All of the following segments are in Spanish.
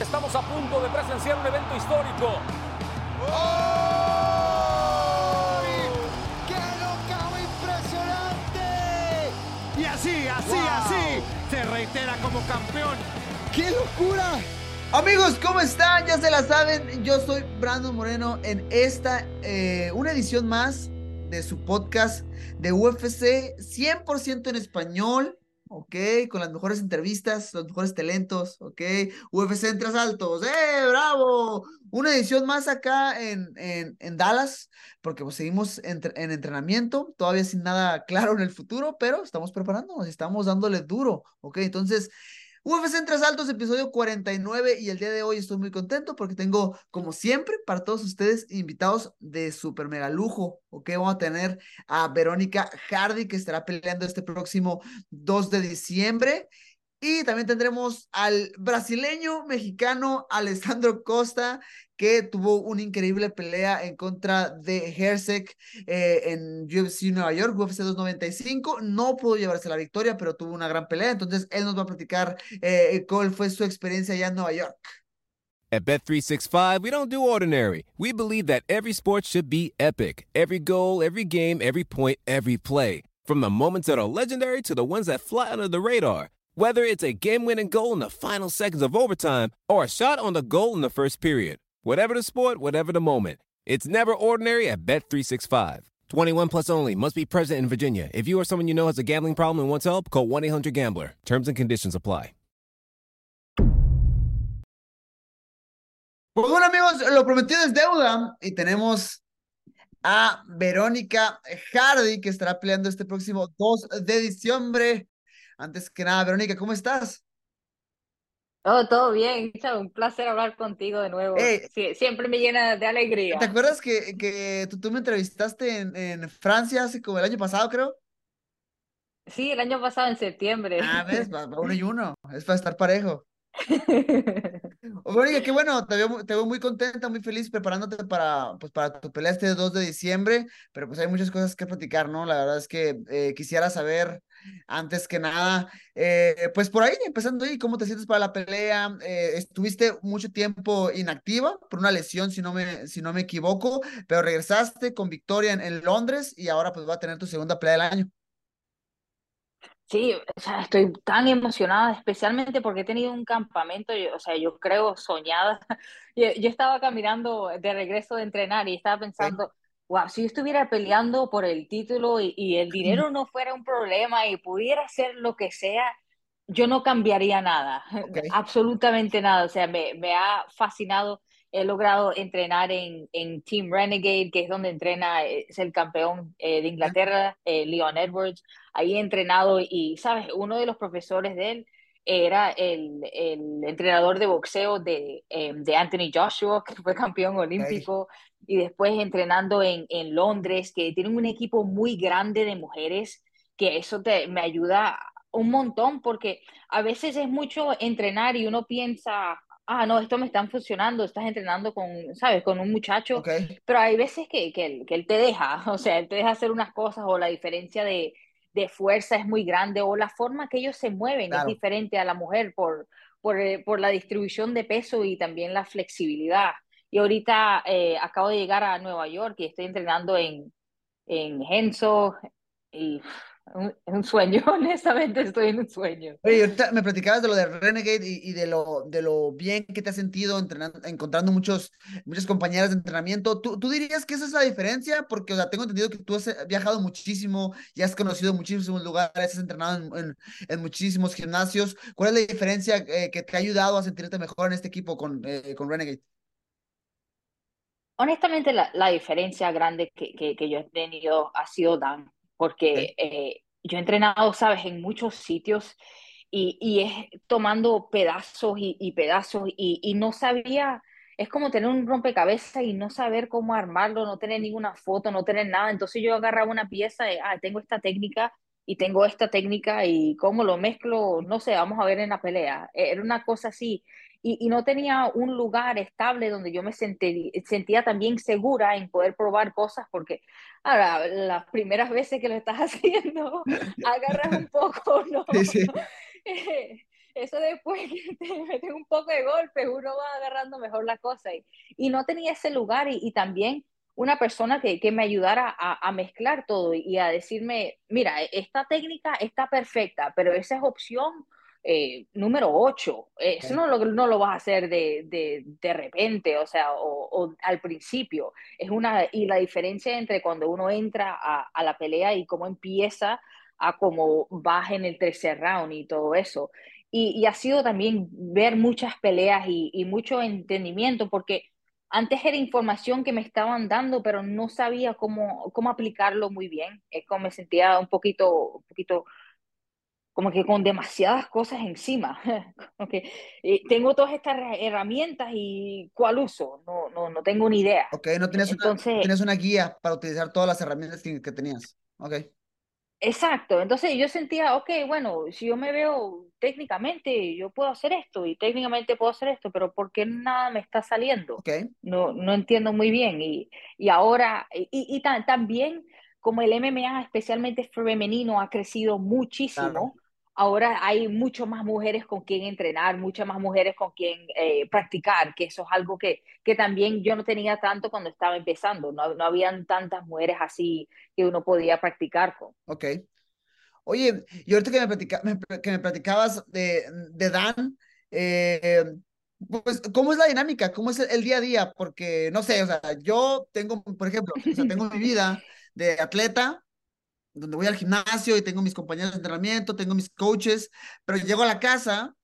Estamos a punto de presenciar un evento histórico. ¡Qué knockout impresionante! Y así, así, Wow. así, se reitera como campeón. ¡Qué locura! Amigos, ¿cómo están? Ya se la saben, yo soy Brandon Moreno en esta, eh, una edición más de su podcast de UFC 100% en español, ¿ok? Con las mejores entrevistas, los mejores talentos, ¿ok? UFC en altos, ¡eh, bravo! Una edición más acá en, en, en Dallas, porque pues, seguimos entre- en entrenamiento, todavía sin nada claro en el futuro, pero estamos preparándonos, estamos dándole duro, ¿ok? Entonces... UFC en Altos, episodio 49, y el día de hoy estoy muy contento porque tengo, como siempre, para todos ustedes, invitados de super mega lujo, ¿ok? Vamos a tener a Verónica Hardy, que estará peleando este próximo 2 de diciembre, y también tendremos al brasileño mexicano Alessandro Costa, que tuvo una increíble pelea en contra de Hersek eh, en UFC Nueva York, UFC 295. No pudo llevarse la victoria, pero tuvo una gran pelea. Entonces, él nos va a platicar eh, cuál fue su experiencia allá en Nueva York. At Bet365, we don't do ordinary. We believe that every sport should be epic. Every goal, every game, every point, every play. From the moments that are legendary to the ones that fly under the radar. Whether it's a game winning goal in the final seconds of overtime or a shot on the goal in the first period. Whatever the sport, whatever the moment. It's never ordinary at Bet365. 21 plus only. Must be present in Virginia. If you or someone you know has a gambling problem and wants help, call 1 800 Gambler. Terms and conditions apply. Pues bueno, amigos, lo prometido es deuda y tenemos a Verónica Hardy, que estará peleando este próximo 2 de diciembre. Antes que nada, Verónica, ¿cómo estás? Oh, todo bien, un placer hablar contigo de nuevo. Hey. Sí, siempre me llena de alegría. ¿Te acuerdas que, que tú, tú me entrevistaste en, en Francia hace como el año pasado, creo? Sí, el año pasado en septiembre. Ah, ves, va, uno y uno, es para estar parejo. Verónica, qué bueno, te veo, te veo muy contenta, muy feliz preparándote para, pues, para tu pelea este 2 de diciembre, pero pues hay muchas cosas que platicar, ¿no? La verdad es que eh, quisiera saber, antes que nada, eh, pues por ahí, empezando ahí, ¿cómo te sientes para la pelea? Eh, estuviste mucho tiempo inactiva por una lesión, si no me, si no me equivoco, pero regresaste con victoria en, en Londres y ahora pues va a tener tu segunda pelea del año. Sí, o sea, estoy tan emocionada, especialmente porque he tenido un campamento, yo- o sea, yo creo soñada. Yo, yo estaba caminando de regreso de entrenar y estaba pensando, wow, si yo estuviera peleando por el título y, y el dinero no fuera un problema y pudiera hacer lo que sea, yo no cambiaría nada, Ok. absolutamente nada. O sea, me, me ha fascinado. He logrado entrenar en, en Team Renegade, que es donde entrena, es el campeón eh, de Inglaterra, eh, Leon Edwards. Ahí he entrenado y, ¿sabes? Uno de los profesores de él era el, el entrenador de boxeo de, eh, de Anthony Joshua, que fue campeón olímpico, y después entrenando en, en Londres, que tienen un equipo muy grande de mujeres, que eso te, me ayuda un montón, porque a veces es mucho entrenar y uno piensa, ah, no, esto me está funcionando, estás entrenando con, ¿sabes? Con un muchacho, pero hay veces que, que, él, que él te deja, o sea, él te deja hacer unas cosas o la diferencia de, de fuerza es muy grande o la forma que ellos se mueven Claro. es diferente a la mujer por, por, eh, por la distribución de peso y también la flexibilidad. Y ahorita eh, acabo de llegar a Nueva York y estoy entrenando en, en Henso y un, un sueño, honestamente estoy en un sueño. Oye, ahorita me platicabas de lo de Renegade y, y de lo, de lo bien que te has sentido entrenando, encontrando muchos, muchas compañeras de entrenamiento. ¿Tú, tú dirías que esa es la diferencia? Porque, o sea, tengo entendido que tú has eh, viajado muchísimo y has conocido muchísimos lugares, has entrenado en, en- en muchísimos gimnasios. ¿Cuál es la diferencia eh, que te ha ayudado a sentirte mejor en este equipo con, eh, con Renegade? Honestamente, la, la diferencia grande que, que, que yo he tenido ha sido Dan, porque eh, yo he entrenado, sabes, en muchos sitios y, y es tomando pedazos y, y pedazos y, y, no sabía, es como tener un rompecabezas y no saber cómo armarlo, no tener ninguna foto, no tener nada. Entonces yo agarraba una pieza y, ah, tengo esta técnica y tengo esta técnica y cómo lo mezclo, no sé, vamos a ver en la pelea. E, era una cosa así. Y, y no tenía un lugar estable donde yo me sentí, sentía también segura en poder probar cosas porque ahora las primeras veces que lo estás haciendo agarras un poco, ¿no? Sí, sí. eso después que te meten un poco de golpe, uno va agarrando mejor la cosa. Y, y no tenía ese lugar y, y también una persona que, que me ayudara a, a, mezclar todo y a decirme, mira, esta técnica está perfecta, pero esa es opción eh, número 8. Eso no lo, no lo vas a hacer de, de, de repente, o sea, o, o, al principio. Es una, y la diferencia entre cuando uno entra a, a la pelea y cómo empieza a cómo vas en el tercer round y todo eso. Y, y ha sido también ver muchas peleas y, y, mucho entendimiento, porque antes era información que me estaban dando, pero no sabía cómo, cómo aplicarlo muy bien. Es como me sentía un poquito, un poquito como que con demasiadas cosas encima. okay. Eh, tengo todas estas herramientas y ¿cuál uso? No, no, no tengo ni idea. Ok, no tienes, Entonces, una, tienes una guía para utilizar todas las herramientas que, que tenías. Ok. Exacto, entonces yo sentía, ok, bueno, si yo me veo técnicamente, yo puedo hacer esto y técnicamente puedo hacer esto, pero ¿por qué nada me está saliendo? Okay. No, no entiendo muy bien. Y, y ahora, y, y también como el MMA, especialmente femenino, ha crecido muchísimo, claro ahora hay mucho más mujeres con quien entrenar, muchas más mujeres con quien eh, practicar, que eso es algo que, que también yo no tenía tanto cuando estaba empezando, no, no habían tantas mujeres así que uno podía practicar con. Ok. Oye, y ahorita que me, platica, me, que me platicabas de, de Dan, eh, pues, ¿cómo es la dinámica? ¿Cómo es el, el, día a día? Porque, no sé, o sea, yo tengo, por ejemplo, o sea, tengo mi vida de atleta, donde voy al gimnasio y tengo mis compañeros de entrenamiento, tengo mis coaches, pero llego a la casa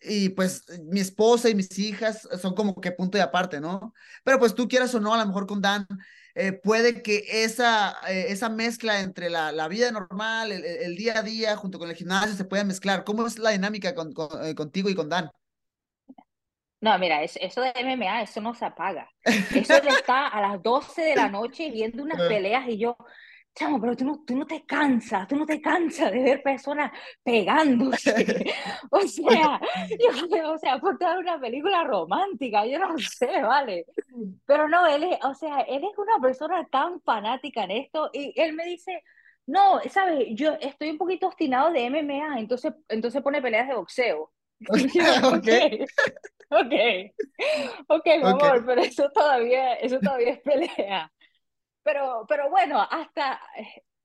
y pues mi esposa y mis hijas son como que punto de aparte, ¿no? Pero pues tú quieras o no, a lo mejor con Dan, eh, puede que esa, eh, esa mezcla entre la, la vida normal, el, el, día a día, junto con el gimnasio, se pueda mezclar. ¿Cómo es la dinámica con, con, eh, contigo y con Dan? No, mira, eso, eso, de MMA, eso no se apaga. Eso de estar a las 12 de la noche viendo unas peleas y yo, chamo, pero tú no, tú no te cansas, tú no te cansas de ver personas pegándose. o sea, yo, o sea, por toda una película romántica, yo no sé, vale. Pero no, él es, o sea, él es una persona tan fanática en esto y él me dice, no, sabes, yo estoy un poquito obstinado de MMA, entonces, entonces pone peleas de boxeo. okay. ok, ok, mi amor, okay. pero eso todavía, eso todavía es pelea. Pero, pero bueno, hasta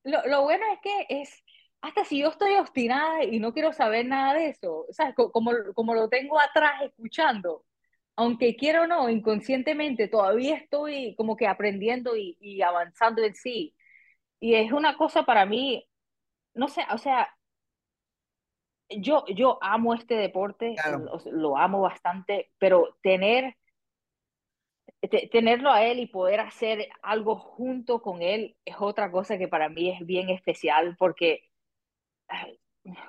lo, lo, bueno es que es, hasta si yo estoy obstinada y no quiero saber nada de eso, ¿sabes? Como, como lo tengo atrás escuchando, aunque quiero o no, inconscientemente todavía estoy como que aprendiendo y, y avanzando en sí. Y es una cosa para mí, no sé, o sea, yo, yo amo este deporte, claro. lo, lo, amo bastante, pero tener tenerlo a él y poder hacer algo junto con él es otra cosa que para mí es bien especial porque,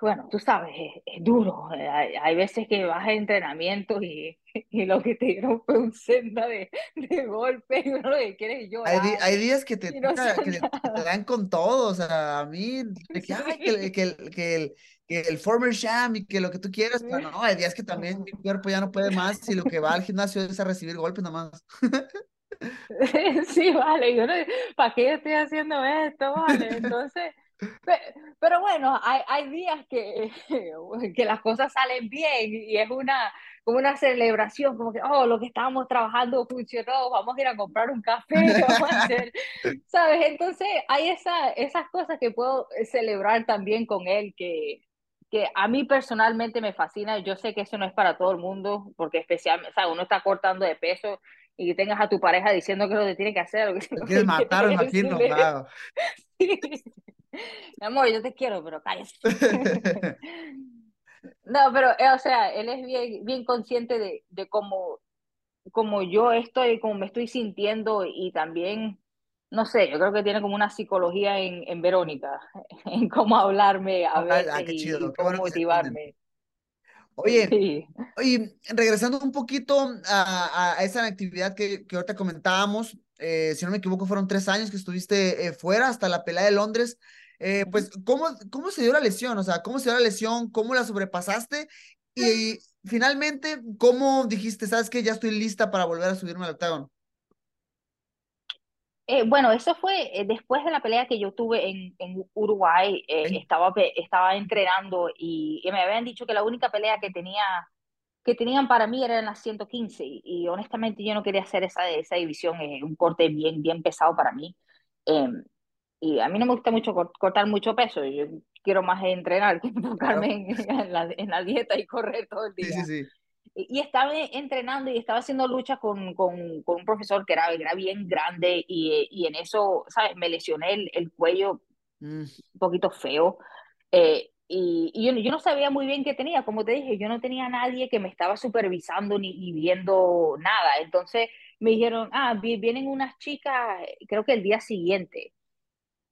bueno, tú sabes, es, es duro. Hay, hay, veces que vas a entrenamiento y, y, lo que te dieron fue un senda de, de golpe y uno lo que quiere llorar. Hay, hay días que te, no toca, que, que, te dan con todo, o sea, a mí, que, ay, que, que, que el que el former sham y que lo que tú quieras, pero no, hay días que también mi cuerpo ya no puede más y lo que va al gimnasio es a recibir golpes nomás. Sí, vale, yo no, ¿para qué yo estoy haciendo esto? Vale, entonces, pero bueno, hay, hay días que, que las cosas salen bien y es una, como una celebración, como que, oh, lo que estábamos trabajando funcionó, vamos a ir a comprar un café, vamos a hacer, ¿sabes? Entonces, hay esa, esas cosas que puedo celebrar también con él, que, que a mí personalmente me fascina. Yo sé que eso no es para todo el mundo, porque especialmente, o sea, uno está cortando de peso y que tengas a tu pareja diciendo que lo que tiene que hacer. Que, lo quieres matar, me imagino, claro. Sí. Mi amor, yo te quiero, pero cállate. no, pero, eh, o sea, él es bien, bien consciente de, de cómo, cómo yo estoy, cómo me estoy sintiendo y también no sé, yo creo que tiene como una psicología en, en Verónica, en cómo hablarme a veces ah, y, y cómo bueno motivarme. Oye, oye, regresando un poquito a, a esa actividad que, que ahorita comentábamos, eh, si no me equivoco, fueron tres años que estuviste eh, fuera hasta la pelea de Londres. Eh, pues, ¿cómo, ¿cómo se dio la lesión? O sea, ¿cómo se dio la lesión? ¿Cómo la sobrepasaste? Y finalmente, ¿cómo dijiste, sabes que ya estoy lista para volver a subirme al octágono? Eh, bueno, eso fue eh, después de la pelea que yo tuve en, en Uruguay. Eh, estaba, estaba entrenando y, y, me habían dicho que la única pelea que tenía que tenían para mí era en las 115 y, y honestamente yo no quería hacer esa, esa división, es un corte bien, bien pesado para mí. Em, y a mí no me gusta mucho cortar mucho peso, yo quiero más entrenar que enfocarme en, la, en, la, dieta y correr todo el día. Sí, sí, sí. Y, estaba entrenando y estaba haciendo lucha con, con, con un profesor que era, era bien grande y, y, en eso, ¿sabes? Me lesioné el, el cuello mm. un poquito feo. Eh, y, y yo, yo, no sabía muy bien qué tenía, como te dije, yo no tenía nadie que me estaba supervisando ni, ni viendo nada. Entonces me dijeron, ah, vienen unas chicas, creo que el día siguiente.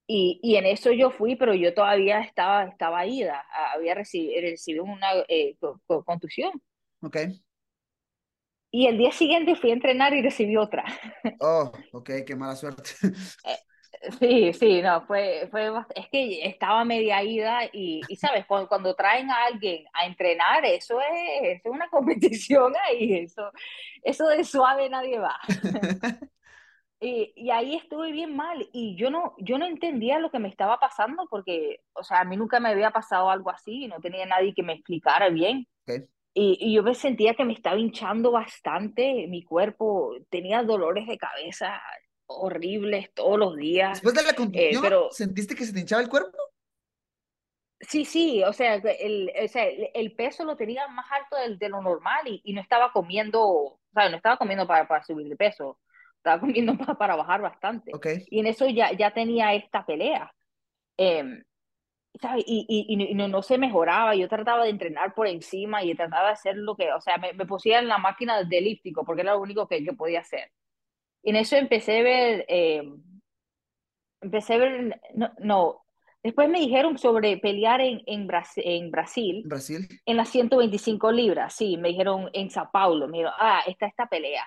Y, y, en eso yo fui, pero yo todavía estaba, estaba ida, había recibido, recibido una eh, contusión. Ok. Y el día siguiente fui a entrenar y recibí otra. Oh, ok, qué mala suerte. Eh, Sí, sí, no, fue, fue, es que estaba media ida y, y sabes, cuando, cuando, traen a alguien a entrenar, eso es, es una competición ahí, eso, eso de suave nadie va. y, y, ahí estuve bien mal y yo no, yo no entendía lo que me estaba pasando porque, o sea, a mí nunca me había pasado algo así, no tenía nadie que me explicara bien. Okay. Y, y, yo me sentía que me estaba hinchando bastante, mi cuerpo tenía dolores de cabeza, horribles todos los días. Después de la contusión, eh, pero... ¿sentiste que se te hinchaba el cuerpo? Sí, sí, o sea, el, o sea, el peso lo tenía más alto de, de lo normal y, y, no estaba comiendo, o sea, no estaba comiendo para, para subir de peso, estaba comiendo para, para bajar bastante. Okay. Y en eso ya, ya tenía esta pelea. Eh, ¿sabes? Y, y, y no, no, se mejoraba, yo trataba de entrenar por encima y trataba de hacer lo que, o sea, me, me pusía en la máquina de elíptico porque era lo único que, que podía hacer. Y en eso empecé a ver, eh, empecé a ver, no, no, después me dijeron sobre pelear en, en, Brasil, en Brasil, Brasil, en las 125 libras, sí, me dijeron en Sao Paulo, me dijeron, ah, está esta pelea.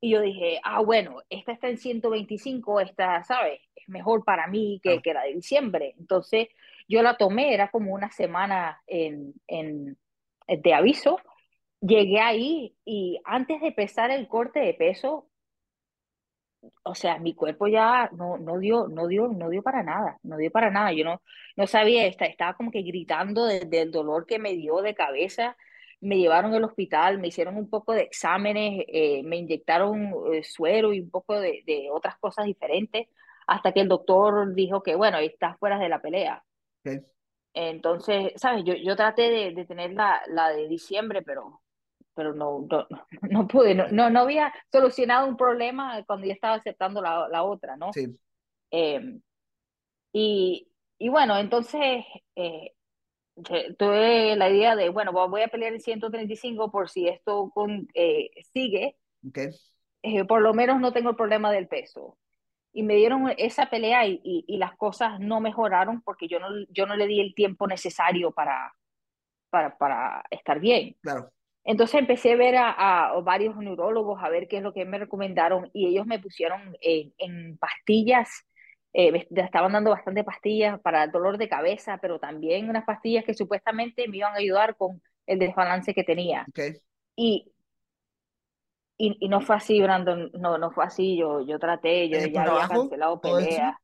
Y yo dije, ah, bueno, esta está en 125, esta, ¿sabes? Es mejor para mí que, ah. que la de diciembre. Entonces, yo la tomé, era como una semana en, en, de aviso. Llegué ahí y antes de empezar el corte de peso, o sea, mi cuerpo ya no, no dio, no dio, no dio para nada, no dio para nada. Yo no, no sabía, estaba como que gritando del de, dolor que me dio de cabeza. Me llevaron al hospital, me hicieron un poco de exámenes, eh, me inyectaron eh, suero y un poco de, de, otras cosas diferentes, hasta que el doctor dijo que, bueno, estás fuera de la pelea. Okay. Entonces, ¿sabes? Yo, yo traté de, de tener la, la de diciembre, pero pero no, no, no pude, no, no, no, había solucionado un problema cuando ya estaba aceptando la, la otra, ¿no? Sí. Eh, y, y, bueno, entonces eh, tuve la idea de, bueno, voy a pelear el 135 por si esto con, eh, sigue. Okay. Eh, por lo menos no tengo el problema del peso. Y me dieron esa pelea y, y, y, las cosas no mejoraron porque yo no, yo no le di el tiempo necesario para, para, para estar bien. Claro. Entonces empecé a ver a, a, varios neurólogos a ver qué es lo que me recomendaron y ellos me pusieron en, en pastillas, eh, estaban dando bastante pastillas para el dolor de cabeza, pero también unas pastillas que supuestamente me iban a ayudar con el desbalance que tenía. Okay. Y, y, y, no fue así, Brandon, no, no fue así, yo, yo traté, yo ya había cancelado peleas.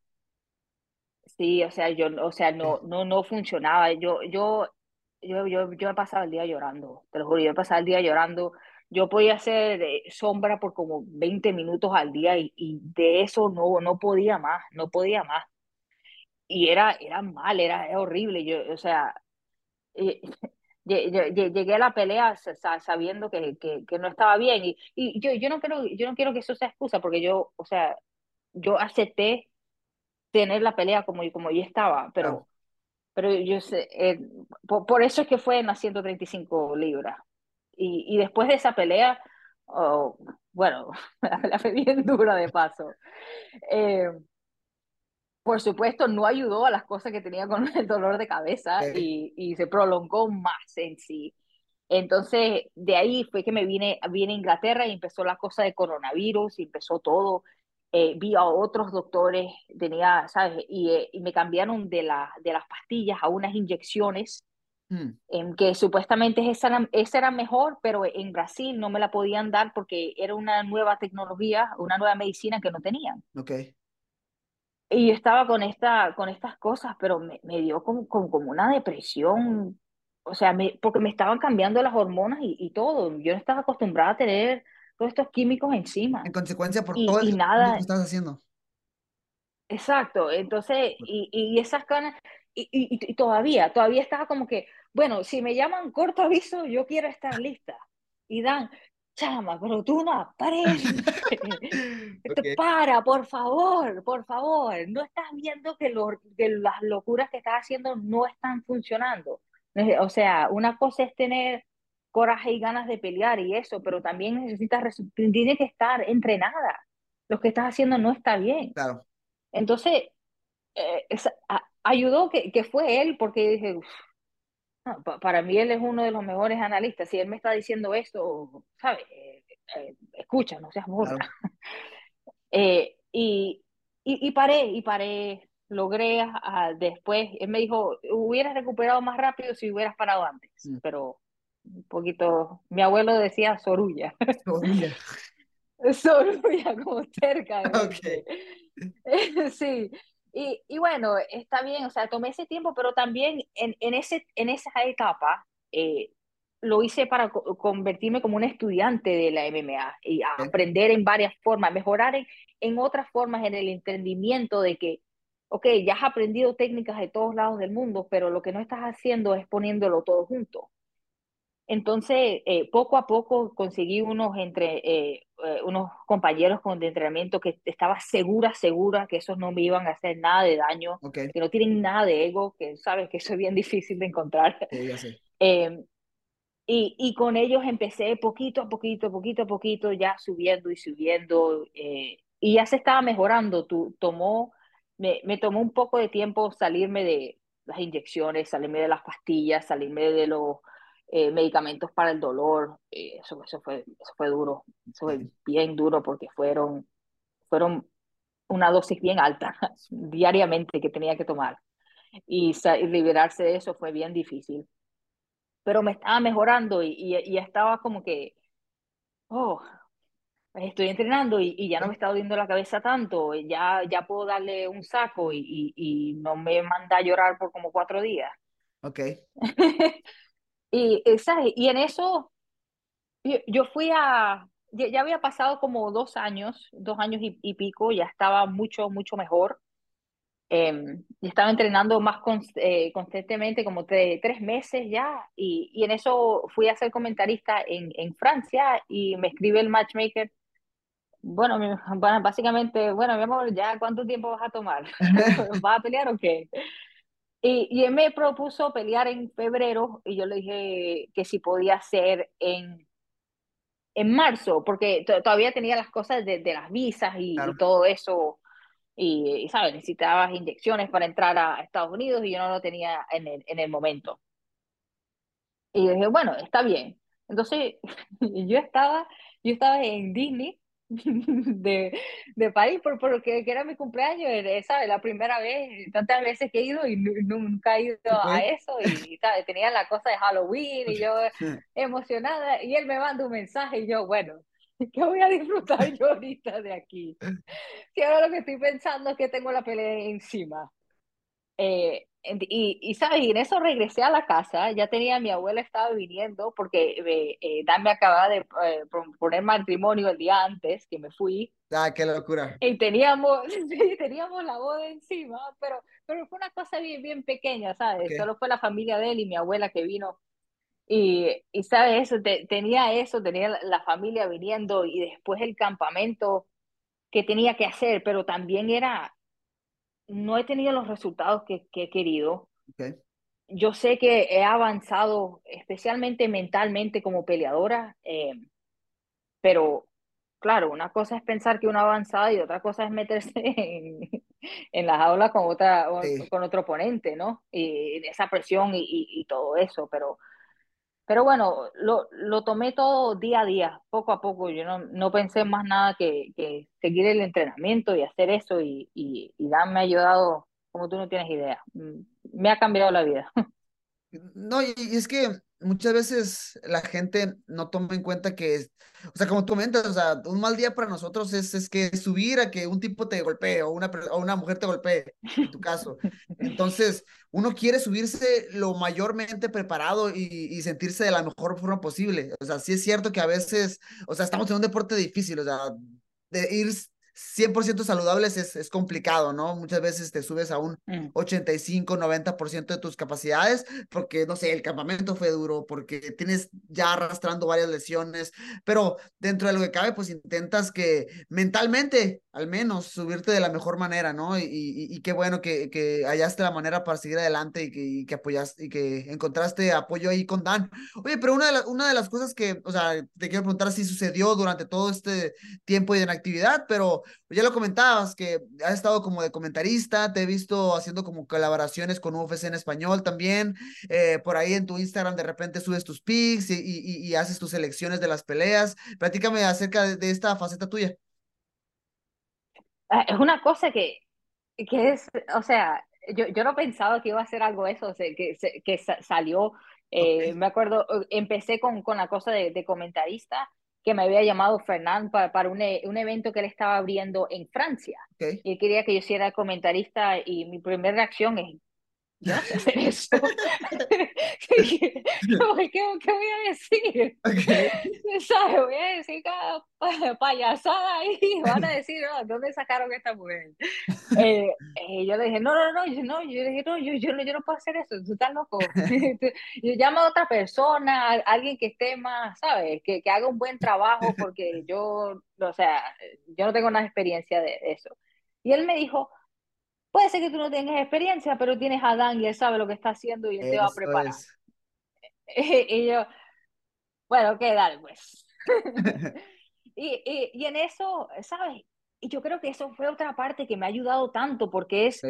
Sí, o sea, yo, o sea, no, no, no funcionaba. Yo, yo yo, yo, yo he pasado el día llorando, te lo juro, yo he pasado el día llorando. Yo podía hacer sombra por como 20 minutos al día y, y de eso no, no podía más, no podía más. Y era, era mal, era, era horrible. Yo, o sea, eh, llegué a la pelea sabiendo que, que, que, no estaba bien. Y, y yo, yo, no quiero, yo no quiero que eso sea excusa, porque yo, o sea, yo acepté tener la pelea como, como yo estaba, pero, pero yo sé, eh, por, por, eso es que fue en las 135 libras. Y, y después de esa pelea, oh, bueno, la fue bien dura de paso. Eh, por supuesto, no ayudó a las cosas que tenía con el dolor de cabeza y, y, se prolongó más en sí. Entonces, de ahí fue que me vine, vine a Inglaterra y empezó la cosa de coronavirus y empezó todo. Eh, vi a otros doctores, tenía, ¿sabes? Y, eh, y me cambiaron de, la, de las pastillas a unas inyecciones Mm, que supuestamente esa era, esa era mejor, pero en Brasil no me la podían dar porque era una nueva tecnología, una nueva medicina que no tenían. ok. Y yo estaba con, esta, con estas cosas, pero me, me dio como, como, como una depresión, o sea, me, porque me estaban cambiando las hormonas y, y todo. Yo no estaba acostumbrada a tener todos estos químicos encima. En consecuencia, por Y, todo el y ejercicio nada, que estás haciendo. exacto. Entonces, y, y esas ganas, y, y, y todavía, todavía estaba como que, bueno, si me llaman corto aviso, yo quiero estar lista. Y Dan, chama, pero tú no aprendes. Ok, Para, por favor, por favor. No estás viendo que, lo- que las locuras que estás haciendo no están funcionando. O sea, una cosa es tener coraje y ganas de pelear y eso, pero también necesitas, tienes que estar entrenada. Lo que estás haciendo no está bien. claro, Entonces, eh, a- ayudó que, que fue él, porque dije, "Uf, no, pa- para mí él es uno de los mejores analistas. Si él me está diciendo esto, ¿sabes? Eh, eh, escucha, no seas claro. Eh, y, y, y paré, y paré, logré ah, después, él me dijo, hubieras recuperado más rápido si hubieras parado antes, Mm. pero un poquito, mi abuelo decía sorulla, Orilla. sorulla como cerca. Sí, y, y bueno, está bien, o sea, tomé ese tiempo, pero también en, en, ese, en esa etapa eh, lo hice para co- convertirme como un estudiante de la MMA y a aprender en varias formas, mejorar en, en otras formas, en el entendimiento de que, ok, ya has aprendido técnicas de todos lados del mundo, pero lo que no estás haciendo es poniéndolo todo junto. Entonces, eh, poco a poco conseguí unos, entre, eh, eh, unos compañeros con, de entrenamiento que estaba segura, segura que esos no me iban a hacer nada de daño, que no tienen nada de ego, que sabes que eso es bien difícil de encontrar. sí. Eh, y, y con ellos empecé poquito a poquito, poquito a poquito, ya subiendo y subiendo, y ya se estaba mejorando. Tu, tomó, me, me tomó un poco de tiempo salirme de las inyecciones, salirme de las pastillas, salirme de los eh, medicamentos para el dolor. Eh, eso, eso, fue, eso fue duro, eso fue bien duro porque fueron, fueron una dosis bien alta diariamente que tenía que tomar. Y, y liberarse de eso fue bien difícil pero me estaba mejorando y, y, y estaba como que, oh, estoy entrenando y, y ya no me está doliendo la cabeza tanto, ya, ya puedo darle un saco y, y, y no me manda a llorar por como cuatro días. Ok, y, ¿sabes? y en eso yo, yo fui a, ya, ya había pasado como dos años, dos años y, y pico, ya estaba mucho, mucho mejor. Eh, estaba entrenando más const- eh, constantemente, como tre- tres meses ya, y, y en eso fui a ser comentarista en, en Francia y me escribe el matchmaker. Bueno, mi- bueno, básicamente, bueno, mi amor, ¿ya cuánto tiempo vas a tomar? ¿Vas a pelear o qué? Y, y él me propuso pelear en febrero y yo le dije que si podía ser en, en marzo, porque to- todavía tenía las cosas de, de las visas y, claro. y todo eso y, y, ¿sabes? Necesitabas inyecciones para entrar a Estados Unidos y yo no lo tenía en el, en el momento. Y dije, bueno, está bien. Entonces, yo estaba, yo estaba en Disney de, de París por, porque que era mi cumpleaños, era, ¿sabes? La primera vez, tantas veces que he ido y nu- nunca he ido a eso y, ¿sabes? Tenía la cosa de Halloween y yo emocionada y él me manda un mensaje y yo, bueno, ¿qué voy a disfrutar yo ahorita de aquí? Si ahora lo que estoy pensando es que tengo la pelea encima. Eh, y, y, ¿sabes? Y en eso regresé a la casa, ya tenía, mi abuela estaba viniendo porque eh, eh, Dan me acababa de eh, poner matrimonio el día antes que me fui Ah, qué locura. y teníamos, teníamos la boda encima, pero, pero fue una cosa bien, bien pequeña, ¿sabes? Ok. Solo fue la familia de él y mi abuela que vino. Y, y ¿sabes? Eso, te- tenía eso, tenía la familia viniendo y después el campamento que tenía que hacer, pero también era, no he tenido los resultados que, que he querido. Yo sé que he avanzado, especialmente mentalmente como peleadora, eh, pero claro, una cosa es pensar que uno ha avanzado y otra cosa es meterse en, en la jaula con, otra, Sí. con otro oponente, ¿no? Y esa presión y, y, y todo eso, pero, pero bueno, lo, lo tomé todo día a día, poco a poco. Yo no, no pensé más nada que, que seguir el entrenamiento y hacer eso y, y, y me ha ayudado como tú no tienes idea. Mm, me ha cambiado la vida. No, y es que muchas veces la gente no toma en cuenta que, o sea, como tú comentas, o sea, un mal día para nosotros es, es que subir a que un tipo te golpee o una, o una mujer te golpee, en tu caso. Entonces, uno quiere subirse lo mayormente preparado y, y sentirse de la mejor forma posible. O sea, sí es cierto que a veces, o sea, estamos en un deporte difícil, o sea, de ir 100% saludables es, es complicado, ¿no? Muchas veces te subes a un 85, 90% de tus capacidades porque, no sé, el campamento fue duro, porque tienes ya arrastrando varias lesiones, pero dentro de lo que cabe, pues intentas que mentalmente, al menos, subirte de la mejor manera, ¿no? Y, y, qué bueno que, que, hallaste la manera para seguir adelante y que, y que apoyaste y que encontraste apoyo ahí con Dan. Oye, pero una de, una de las cosas que, o sea, te quiero preguntar si sucedió durante todo este tiempo de inactividad, pero ya lo comentabas, que has estado como de comentarista, te he visto haciendo como colaboraciones con UFC en español también, eh, por ahí en tu Instagram de repente subes tus pics y, haces tus selecciones de las peleas. Platícame acerca de, de esta faceta tuya. Ah, es una cosa que, que es, o sea, yo, yo no pensaba que iba a ser algo eso, que, que salió, eh, me acuerdo, empecé con, con la cosa de, de comentarista que me había llamado Fernán para, para un, e, un, evento que él estaba abriendo en Francia. Okay. Y él quería que yo hiciera comentarista y mi primera reacción es, yo no sé hacer eso. ¿Qué, ¿Qué, voy a decir? Okay. ¿Sabes? Voy a decir cada payasada ahí. Van a decir, oh, ¿dónde sacaron esta mujer? Eh, eh, yo le dije, no, no, no. Yo, no, yo le dije, no, yo, yo, yo no puedo hacer eso. Tú estás loco. yo llamo a otra persona, a alguien que esté más, ¿sabes? Que, que haga un buen trabajo porque yo, o sea, yo no tengo nada de experiencia de eso. Y él me dijo, Puede ser que tú no tengas experiencia, pero tienes a Dan y él sabe lo que está haciendo y él te va a preparar. Y yo, bueno, ¿qué dale pues? y, y, y, en eso, ¿sabes? Y yo creo que eso fue otra parte que me ha ayudado tanto porque es, sí.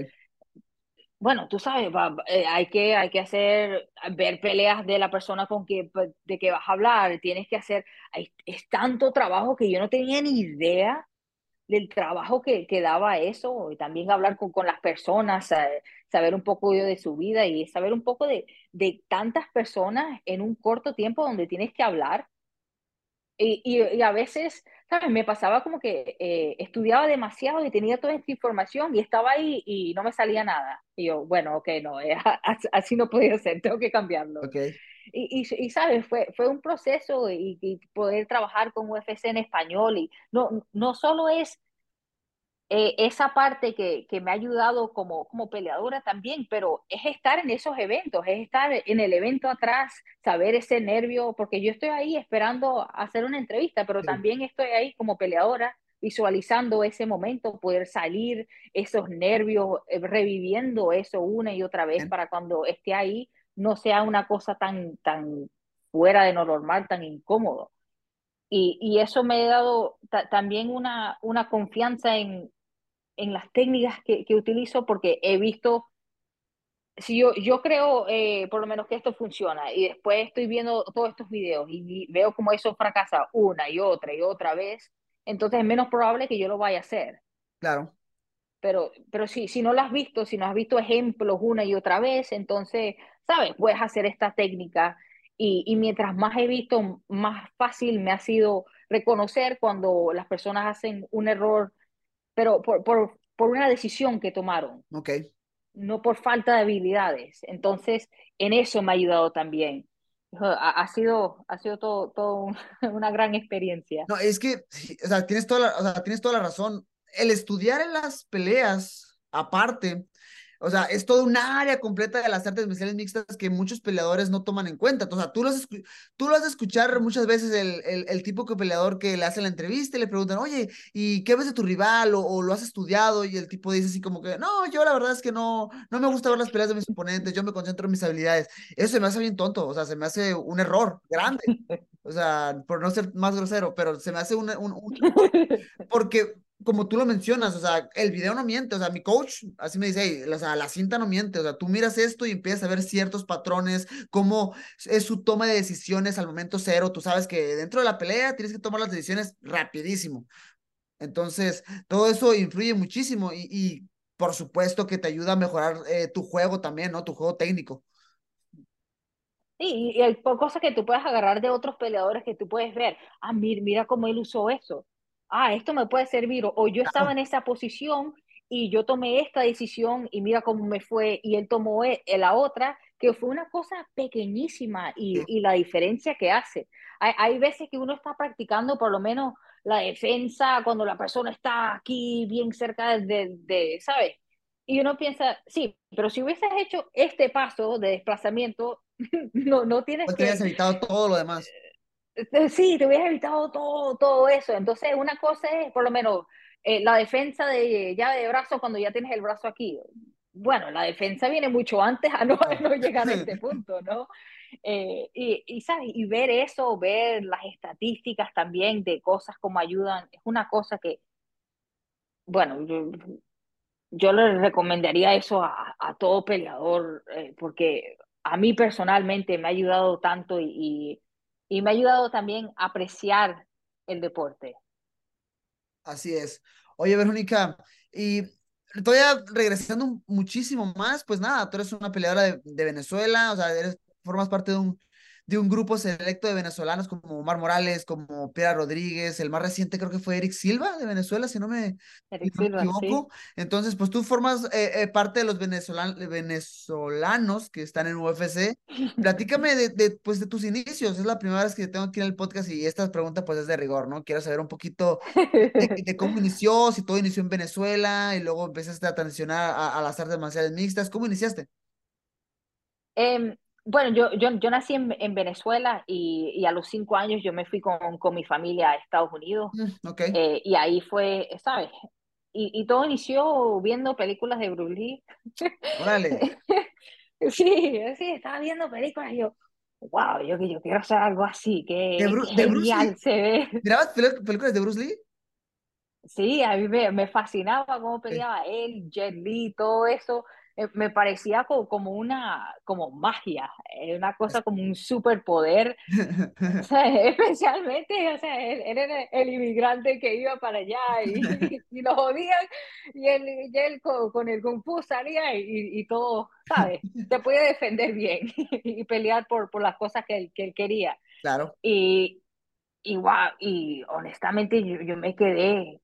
bueno, tú sabes, va, eh, hay, que, hay que hacer, ver peleas de la persona con que, de que vas a hablar, tienes que hacer, hay, es tanto trabajo que yo no tenía ni idea del trabajo que, que, daba eso, y también hablar con, con las personas, saber, un poco de su vida y saber un poco de, de tantas personas en un corto tiempo donde tienes que hablar. Y, y, a veces, ¿sabes? Me pasaba como que eh, estudiaba demasiado y tenía toda esta información y estaba ahí y no me salía nada. Y yo, bueno, ok, no, así no podía ser, tengo que cambiarlo. Okay. Y, y, y, sabes, fue, fue un proceso y, y, poder trabajar con UFC en español y no, no solo es eh, esa parte que, que, me ha ayudado como, como peleadora también, pero es estar en esos eventos, es estar en el evento atrás, saber ese nervio, porque yo estoy ahí esperando hacer una entrevista, pero sí. también estoy ahí como peleadora visualizando ese momento, poder salir esos nervios, eh, reviviendo eso una y otra vez Bien. para cuando esté ahí no sea una cosa tan, tan fuera de lo normal, tan incómodo. Y, y eso me ha dado también una, una confianza en, en las técnicas que, que, utilizo porque he visto, si yo, yo creo eh, por lo menos que esto funciona y después estoy viendo todos estos videos y veo como eso fracasa una y otra y otra vez, entonces es menos probable que yo lo vaya a hacer. Claro. Pero, pero si, si no lo has visto, si no has visto ejemplos una y otra vez, entonces, ¿sabes? Puedes hacer esta técnica y, y, mientras más he visto, más fácil me ha sido reconocer cuando las personas hacen un error, pero por, por, por una decisión que tomaron. Ok. No por falta de habilidades. Entonces, en eso me ha ayudado también. Ha, ha sido, ha sido todo, todo una gran experiencia. No, es que, o sea, tienes toda la, o sea, tienes toda la razón. El estudiar en las peleas, aparte, o sea, es todo un área completa de las artes marciales mixtas que muchos peleadores no toman en cuenta. O sea, tú lo has, tú lo has de escuchar muchas veces el, el, el tipo de peleador que le hace la entrevista y le preguntan, oye, ¿y qué ves de tu rival? O, o, lo has estudiado y el tipo dice así como que, no, yo la verdad es que no, no me gusta ver las peleas de mis oponentes, yo me concentro en mis habilidades. Eso se me hace bien tonto, o sea, se me hace un error grande. O sea, por no ser más grosero, pero se me hace un, un, un porque como tú lo mencionas, o sea, el video no miente, o sea, mi coach así me dice, o sea, la cinta no miente, o sea, tú miras esto y empiezas a ver ciertos patrones, cómo es su toma de decisiones al momento cero, tú sabes que dentro de la pelea tienes que tomar las decisiones rapidísimo. Entonces, todo eso influye muchísimo y, y por supuesto que te ayuda a mejorar eh, tu juego también, ¿no? Tu juego técnico. Sí, y hay cosas que tú puedes agarrar de otros peleadores que tú puedes ver. Ah, mira, mira cómo él usó eso. Ah, esto me puede servir. O, yo estaba en esa posición y yo tomé esta decisión y mira cómo me fue. Y él tomó e, la otra, que fue una cosa pequeñísima y, y la diferencia que hace. Hay, hay veces que uno está practicando por lo menos la defensa cuando la persona está aquí bien cerca de, de, ¿sabes? Y uno piensa, sí, pero si hubieses hecho este paso de desplazamiento, no, no tienes pues que... Te evitado todo lo demás. Eh, sí, te hubieras evitado todo, todo eso. Entonces, una cosa es, por lo menos, eh, la defensa de llave de brazo cuando ya tienes el brazo aquí. Bueno, la defensa viene mucho antes a no, a no llegar a este punto, ¿no? Eh, y, y, ¿sabes? y ver eso, ver las estadísticas también de cosas como ayudan, es una cosa que, bueno, yo, yo le recomendaría eso a, a todo peleador, eh, porque a mí personalmente me ha ayudado tanto y, y, me ha ayudado también a apreciar el deporte. Así es. Oye, Verónica, y todavía regresando muchísimo más, pues nada, tú eres una peleadora de, de Venezuela, o sea, eres, formas parte de un de un grupo selecto de venezolanos como Omar Morales, como Piera Rodríguez, el más reciente creo que fue Eric Silva de Venezuela, si no me, equivoco. Entonces, pues tú formas eh, eh, parte de los venezolanos que están en UFC. Platícame de, de, pues, de tus inicios. Es la primera vez que tengo aquí en el podcast y esta pregunta pues es de rigor, ¿no? Quiero saber un poquito de, cómo inició, si todo inició en Venezuela y luego empezaste a transicionar a, a las artes marciales mixtas. ¿Cómo iniciaste? Eh, bueno, yo, yo, yo nací en, en Venezuela y, y, a los cinco años yo me fui con, con mi familia a Estados Unidos. Mm, okay. Eh, y ahí fue, ¿sabes? Y, y, todo inició viendo películas de Bruce Lee. Órale. sí, sí, estaba viendo películas y yo, wow, yo, yo quiero hacer algo así, que ¿De, Bru de Bruce Lee? se ve. ¿Mirabas películas de Bruce Lee? Sí, a mí me, me fascinaba cómo peleaba sí. él, Jet Li, todo eso. Eh, me parecía como, como, una como magia, eh, una cosa como un superpoder, o sea, especialmente, o sea, él, él, era el inmigrante que iba para allá y, y lo jodían y él, y él con, con, el Kung Fu salía y, y, todo, ¿sabes? Se puede defender bien y pelear por, por las cosas que él, que él quería. Claro. Y, y, wow, y honestamente yo, yo me quedé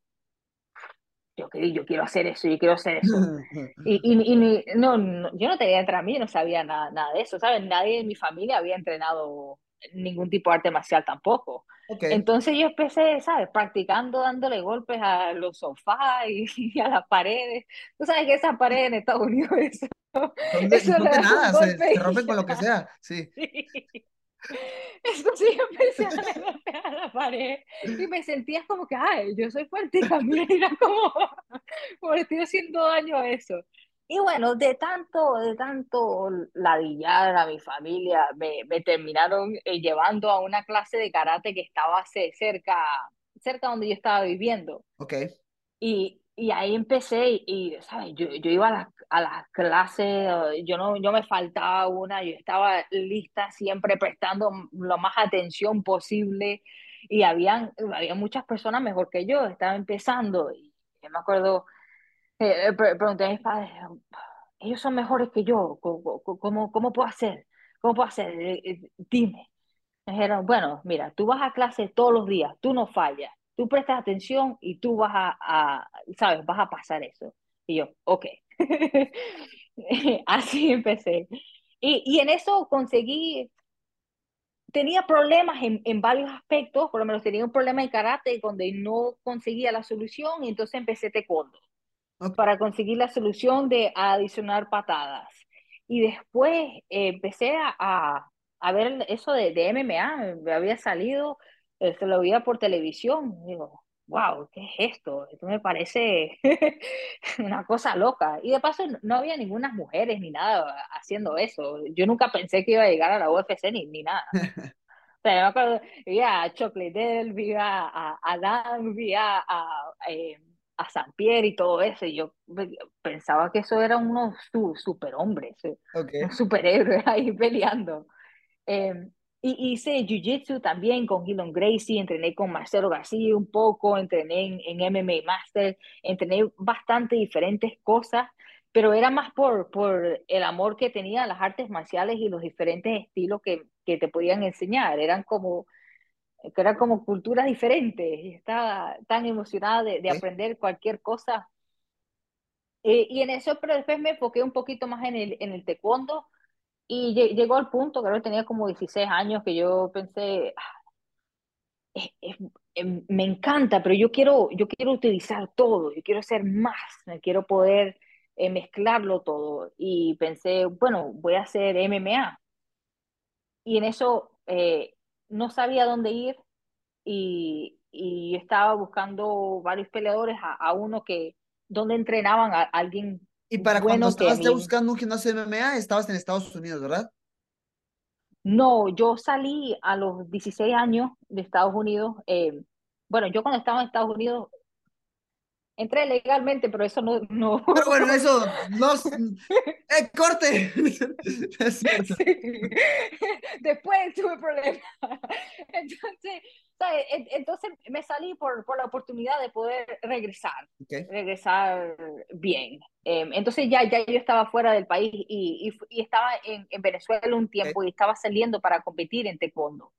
yo, yo quiero hacer eso, yo quiero hacer eso. Y, y, y no, no, yo no tenía entre mí, no sabía nada, nada de eso, ¿sabes? Nadie en mi familia había entrenado ningún tipo de arte marcial tampoco. Okay. Entonces yo empecé, ¿sabes? Practicando, dándole golpes a los sofás y, y a las paredes. Tú sabes que esas paredes en Estados Unidos, eso, eso no nada, se, se, rompen con lo que sea, sí. sí. Entonces yo empecé a golpear la pared y me sentía como que, ay, yo soy fuerte también era como, como le estoy haciendo daño a eso. Y bueno, de tanto, de tanto ladillar a mi familia, me, me terminaron eh, llevando a una clase de karate que estaba cerca, cerca donde yo estaba viviendo. Ok. Y, y ahí empecé y, ¿sabes? Yo, yo iba a las a las clases, yo no, yo me faltaba una, yo estaba lista siempre prestando lo más atención posible y habían, había muchas personas mejor que yo, estaba empezando y me acuerdo, eh, pregunté a mis padres, ellos son mejores que yo, ¿cómo, cómo, cómo puedo hacer? ¿Cómo puedo hacer? Eh, eh, dime. Me dijeron, bueno, mira, tú vas a clase todos los días, tú no fallas, tú prestas atención y tú vas a, a, sabes, vas a pasar eso. Y yo, ok. Así empecé. Y, y, en eso conseguí, tenía problemas en, en, varios aspectos, por lo menos tenía un problema en karate donde no conseguía la solución y entonces empecé taekwondo okay. para conseguir la solución de adicionar patadas. Y después eh, empecé a, a, ver eso de, de MMA, me había salido, se lo veía por televisión, digo, wow, ¿qué es esto? Esto me parece una cosa loca. Y de paso no había ninguna mujeres ni nada haciendo eso. Yo nunca pensé que iba a llegar a la UFC ni, ni nada. o sea, yo me acuerdo, vi a Chocolate vi a, a Adam, vi a, a, eh, a San Pierre y todo eso. Y yo pensaba que eso era unos superhombres, Okay. unos superhéroes ahí peleando. Eh, y hice Jiu-Jitsu también con Gilon Gracie, entrené con Marcelo García un poco, entrené en, en MMA Master, entrené bastante diferentes cosas, pero era más por, por el amor que tenía a las artes marciales y los diferentes estilos que, que te podían enseñar. Eran como, que eran como culturas diferentes y estaba tan emocionada de, de aprender cualquier cosa. Eh, y en eso, pero después me enfoqué un poquito más en el, en el taekwondo y lle- llegó al punto, creo que tenía como 16 años, que yo pensé, "Ah, es- es- em, me encanta, pero yo quiero, yo quiero utilizar todo, yo quiero ser más, quiero poder eh, mezclarlo todo. Y pensé, bueno, voy a hacer MMA. Y en eso eh, no sabía dónde ir y, y estaba buscando varios peleadores a, a uno que, donde entrenaban a alguien Y para cuando bueno a estabas buscando un gimnasio de MMA, estabas en Estados Unidos, ¿verdad? No, yo salí a los 16 años de Estados Unidos. eh, bueno, yo cuando estaba en Estados Unidos entré legalmente, pero eso no, no. Pero bueno, eso no. ¡Eh, corte! Es cierto. Sí. Después tuve problemas. Entonces, Entonces me salí por, por la oportunidad de poder regresar, Ok. regresar bien. Eh, entonces ya, ya yo estaba fuera del país y, y, y estaba en, en Venezuela un tiempo y estaba saliendo para competir en taekwondo.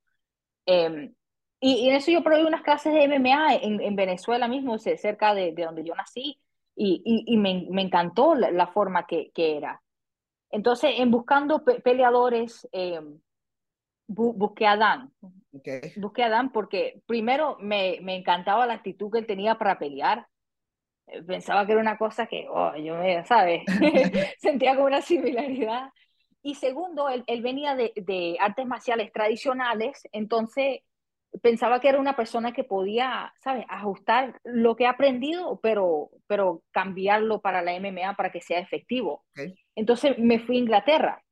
Eh, y, y en eso yo probé unas clases de MMA en, en Venezuela mismo, ce- cerca de, de donde yo nací, y, y, y me, me encantó la, la forma que, que era. Entonces, en buscando pe- peleadores, eh, bu- busqué a Dan. Ok. Busqué a Dan porque primero me, me encantaba la actitud que él tenía para pelear. Eh, Pensaba que era una cosa que, oh, yo me, ¿sabes? Sentía como una similaridad. Y segundo, él, él venía de, de artes marciales tradicionales, entonces pensaba que era una persona que podía, ¿sabes? Ajustar lo que ha aprendido, pero, pero cambiarlo para la MMA para que sea efectivo. Ok. Entonces me fui a Inglaterra.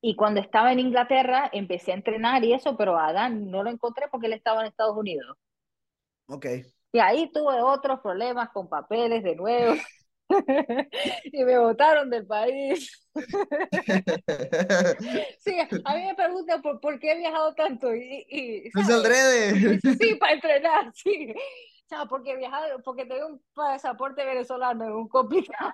Y cuando estaba en Inglaterra empecé a entrenar y eso, pero a Adán no lo encontré porque él estaba en Estados Unidos. Ok. Y ahí tuve otros problemas con papeles de nuevo. y me botaron del país. Sí, a mí me preguntan por, por qué he viajado tanto y, y Pues aldrede. Sí, para entrenar, sí. O sea, porque he viajado, porque tengo un pasaporte venezolano, es un complicado.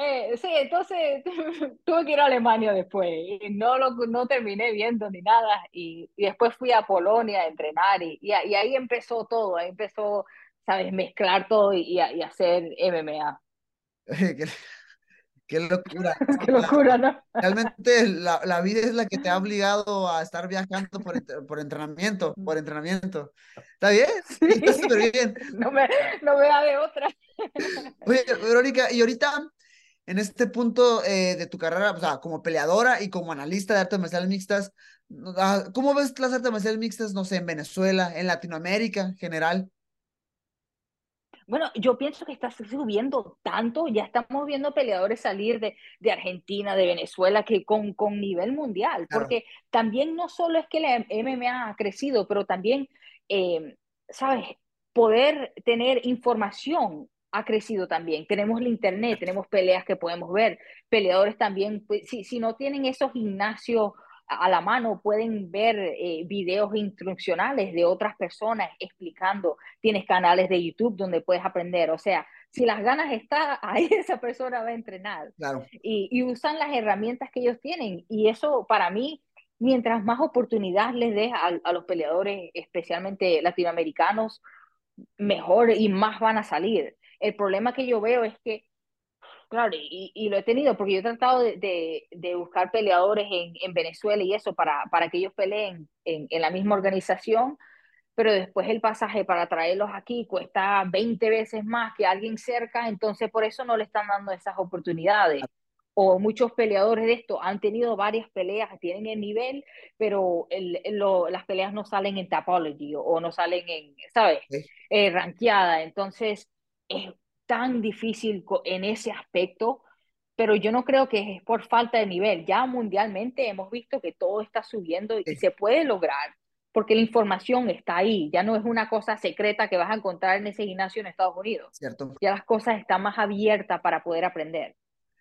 Eh, sí, entonces tuve que ir a Alemania después y no lo no terminé viendo ni nada y, y después fui a Polonia a entrenar y, y, y ahí empezó todo, ahí empezó, sabes, mezclar todo y, hacer MMA. qué, qué locura. Qué locura, ¿no? Realmente la, la vida es la que te ha obligado a estar viajando por, por entrenamiento, por entrenamiento. ¿Está bien? Está súper bien. No me, no me da de otra. Oye, Verónica, y ahorita en este punto eh, de tu carrera, o sea, como peleadora y como analista de artes marciales mixtas, ah, ¿cómo ves las artes marciales mixtas, no sé, en Venezuela, en Latinoamérica en general? Bueno, yo pienso que está subiendo tanto, ya estamos viendo peleadores salir de, de Argentina, de Venezuela, que con, con nivel mundial, Claro. porque también no solo es que la MMA ha crecido, pero también, eh, ¿sabes? Poder tener información ha crecido también. Tenemos el internet, tenemos peleas que podemos ver, peleadores también, pues, si, si no tienen esos gimnasios a la mano, pueden ver eh, videos instruccionales de otras personas explicando tienes canales de YouTube donde puedes aprender. O sea, si las ganas están, ahí esa persona va a entrenar. Claro. Y, y usan las herramientas que ellos tienen. Y eso para mí, mientras más oportunidades les des a, a los peleadores, especialmente latinoamericanos, mejor y más van a salir. El problema que yo veo es que Claro, y, y, lo he tenido porque yo he tratado de, de, de buscar peleadores en, en, Venezuela y eso para, para que ellos peleen en, en, la misma organización, pero después el pasaje para traerlos aquí cuesta 20 veces más que alguien cerca, entonces por eso no le están dando esas oportunidades. O muchos peleadores de esto han tenido varias peleas, tienen el nivel, pero el, lo, las peleas no salen en Tapology o, o no salen en, ¿sabes? Sí. Eh, ranqueada. Entonces, es tan difícil en ese aspecto, pero yo no creo que es por falta de nivel. Ya mundialmente hemos visto que todo está subiendo y Sí. se puede lograr, porque la información está ahí, ya no es una cosa secreta que vas a encontrar en ese gimnasio en Estados Unidos. Cierto. Ya las cosas están más abiertas para poder aprender.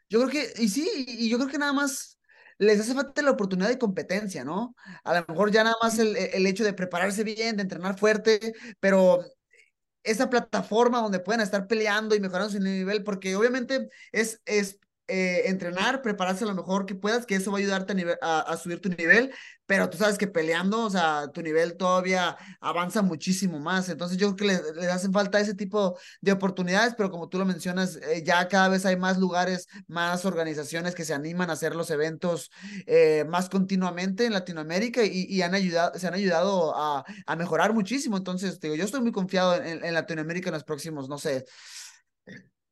Yo creo que, y sí, y yo creo que nada más les hace falta la oportunidad de competencia, ¿no? A lo mejor ya nada más el, el hecho de prepararse bien, de entrenar fuerte, pero esa plataforma donde puedan estar peleando y mejorando su nivel, porque obviamente es, es eh, entrenar, prepararse lo mejor que puedas, que eso va a ayudarte a, subir tu nivel, pero tú sabes que peleando, o sea, tu nivel todavía avanza muchísimo más. Entonces yo creo que le, hacen falta ese tipo de oportunidades, pero como tú lo mencionas, eh, ya cada vez hay más lugares, más organizaciones que se animan a hacer los eventos eh, más continuamente en Latinoamérica y, han ayudado, se han ayudado a, a, mejorar muchísimo. Entonces, digo, yo estoy muy confiado en, en Latinoamérica en los próximos, no sé,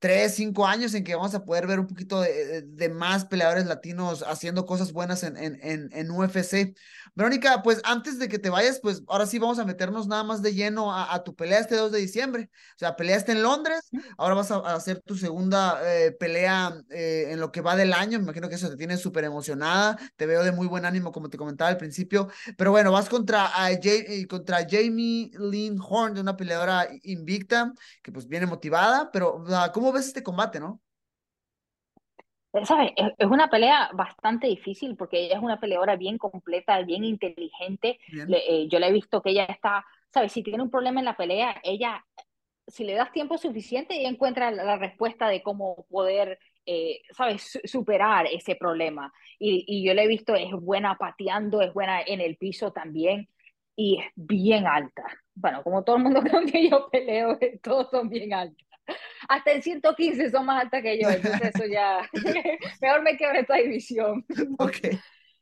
tres, cinco años en que vamos a poder ver un poquito de, de más peleadores latinos haciendo cosas buenas en, en, en, en, UFC. Verónica, pues antes de que te vayas, pues ahora sí vamos a meternos nada más de lleno a, tu pelea este 2 de diciembre. O sea, peleaste en Londres, ahora vas a, hacer tu segunda eh, pelea eh, en lo que va del año. Me imagino que eso te tiene súper emocionada. Te veo de muy buen ánimo, como te comentaba al principio. Pero bueno, vas contra, uh, contra Jamie Lynn Horn, de una peleadora invicta, que pues viene motivada, pero ¿cómo ves este combate, no? ¿Sabes? Es una pelea bastante difícil porque ella es una peleadora bien completa, bien inteligente. Eh, yo le he visto que ella está, ¿sabes? Si tiene un problema en la pelea, ella, si le das tiempo suficiente, ella encuentra la respuesta de cómo poder, eh, ¿sabes? Superar ese problema. Y, y yo le he visto, es buena pateando, es buena en el piso también y es bien alta. Bueno, como todo el mundo con que yo peleo, todos son bien altos hasta en 115 son más altas que yo, entonces eso ya, mejor me quedo en esta división. Ok.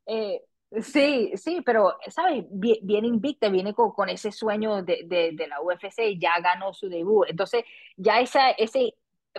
Eh, sí, sí, pero, ¿sabes? Viene invicta, viene con, con ese sueño de, de, de, la UFC, ya ganó su debut, entonces ya esa, ese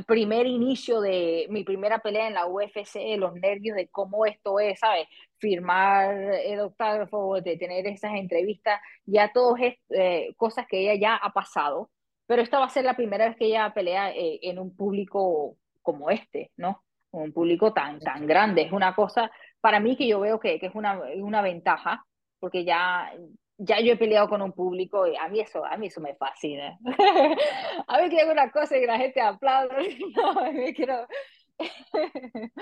primer inicio de mi primera pelea en la UFC, los nervios de cómo esto es, ¿sabes? Firmar el octágrafo, de tener esas entrevistas, ya todo es eh, cosas que ella ya ha pasado pero esta va a ser la primera vez que ella pelea eh, en un público como este, ¿no? Un público tan, tan grande. Es una cosa, para mí que yo veo que, que es una, una ventaja, porque ya, ya yo he peleado con un público y a mí eso, a mí eso me fascina. a mí que hago una cosa y la gente aplaude, no, me quiero...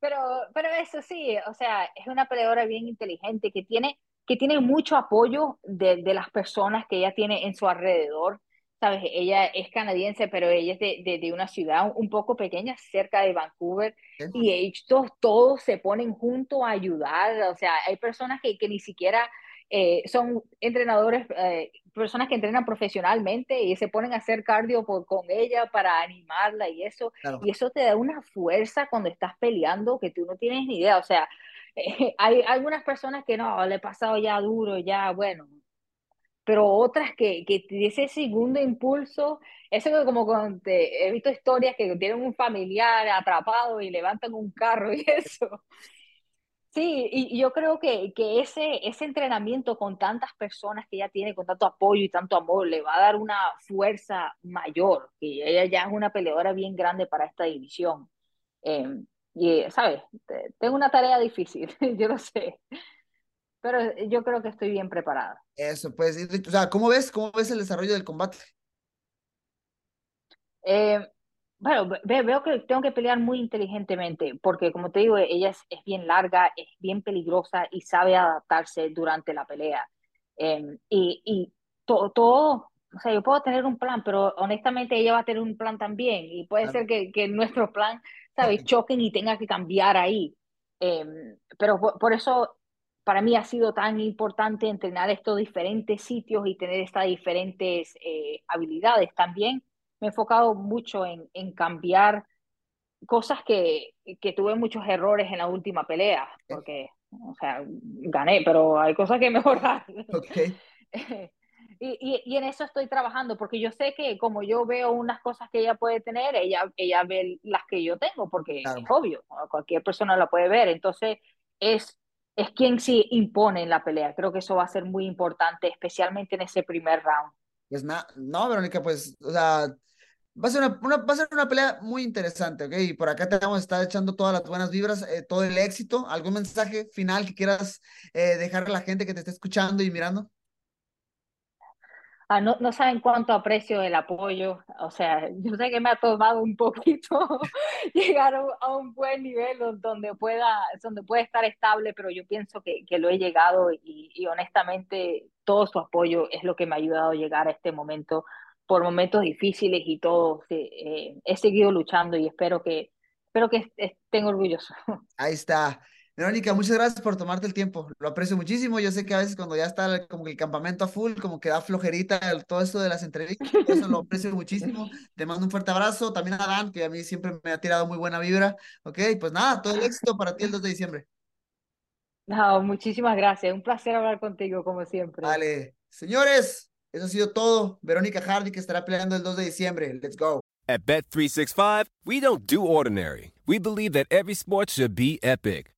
pero, pero eso sí, o sea, es una peleadora bien inteligente que tiene, que tiene mucho apoyo de, de las personas que ella tiene en su alrededor sabes, ella es canadiense, pero ella es de, de, una ciudad un poco pequeña, cerca de Vancouver, y ellos todos se ponen juntos a ayudar, o sea, hay personas que, que ni siquiera eh, son entrenadores, eh, personas que entrenan profesionalmente y se ponen a hacer cardio por, con ella para animarla y eso, y eso te da una fuerza cuando estás peleando que tú no tienes ni idea, o sea, hay algunas personas que no, le he pasado ya duro, ya, bueno, pero otras que, que ese segundo impulso, eso es como cuando he visto historias que tienen un familiar atrapado y levantan un carro y eso. Sí, y yo creo que, que ese, ese entrenamiento con tantas personas que ella tiene, con tanto apoyo y tanto amor, le va a dar una fuerza mayor, y ella ya es una peleadora bien grande para esta división. Em, y, ¿sabes? Tengo una tarea difícil, yo lo sé pero eh, yo creo que estoy bien preparada. Eso, pues, o sea, ¿cómo ves, cómo ves el desarrollo del combate? Eh, bueno, veo que tengo que pelear muy inteligentemente, porque como te digo, ella es, es bien larga, es bien peligrosa y sabe adaptarse durante la pelea. Em, y y todo, todo, o sea, yo puedo tener un plan, pero honestamente ella va a tener un plan también, y puede ser que, que nuestro plan, ¿sabes?, choquen y tenga que cambiar ahí. Em, pero por, eso para mí ha sido tan importante entrenar estos diferentes sitios y tener estas diferentes eh, habilidades. También me he enfocado mucho en, en cambiar cosas que, que, tuve muchos errores en la última pelea, porque, o sea, gané, pero hay cosas que mejorar. Okay. y, y, y, en eso estoy trabajando, porque yo sé que como yo veo unas cosas que ella puede tener, ella, ella ve las que yo tengo, porque es obvio, cualquier persona la puede ver. Entonces, es es quien sí impone en la pelea. Creo que eso va a ser muy importante, especialmente en ese primer round. Pues na, no, Verónica, pues, o sea, va a ser una, va a ser una pelea muy interesante, ¿ok? Y por acá te vamos a estar echando todas las buenas vibras, eh, todo el éxito. ¿Algún mensaje final que quieras eh, dejar a la gente que te esté escuchando y mirando? Ah, no, no saben cuánto aprecio el apoyo. O sea, yo sé que me ha tomado un poquito llegar a un, buen nivel donde pueda, donde pueda estar estable, pero yo pienso que, que lo he llegado y, y, honestamente todo su apoyo es lo que me ha ayudado a llegar a este momento por momentos difíciles y todo. Eh, he seguido luchando y espero que, espero que estén orgullosos. Ahí está. Verónica, muchas gracias por tomarte el tiempo. Lo aprecio muchísimo. Yo sé que a veces cuando ya está como el campamento a full, como que da flojerita todo esto de las entrevistas. Eso lo aprecio muchísimo. Te mando un fuerte abrazo. También a Dan, que a mí siempre me ha tirado muy buena vibra. Ok, pues nada, todo el éxito para ti el 2 de diciembre. No, muchísimas gracias. Un placer hablar contigo, como siempre. Vale. Señores, eso ha sido todo. Verónica Hardy, que estará peleando el 2 de diciembre. Let's go. At Bet365, we don't do ordinary. We believe that every sport should be epic.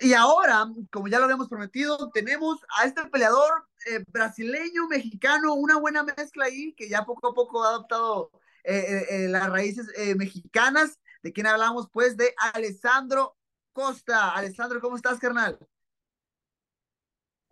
Y ahora, como ya lo habíamos prometido, tenemos a este peleador eh, brasileño, mexicano, una buena mezcla ahí, que ya poco a poco ha adoptado eh, eh, eh las raíces eh, mexicanas. ¿De quién hablamos? Pues de Alessandro Costa. Alessandro, ¿cómo estás, carnal?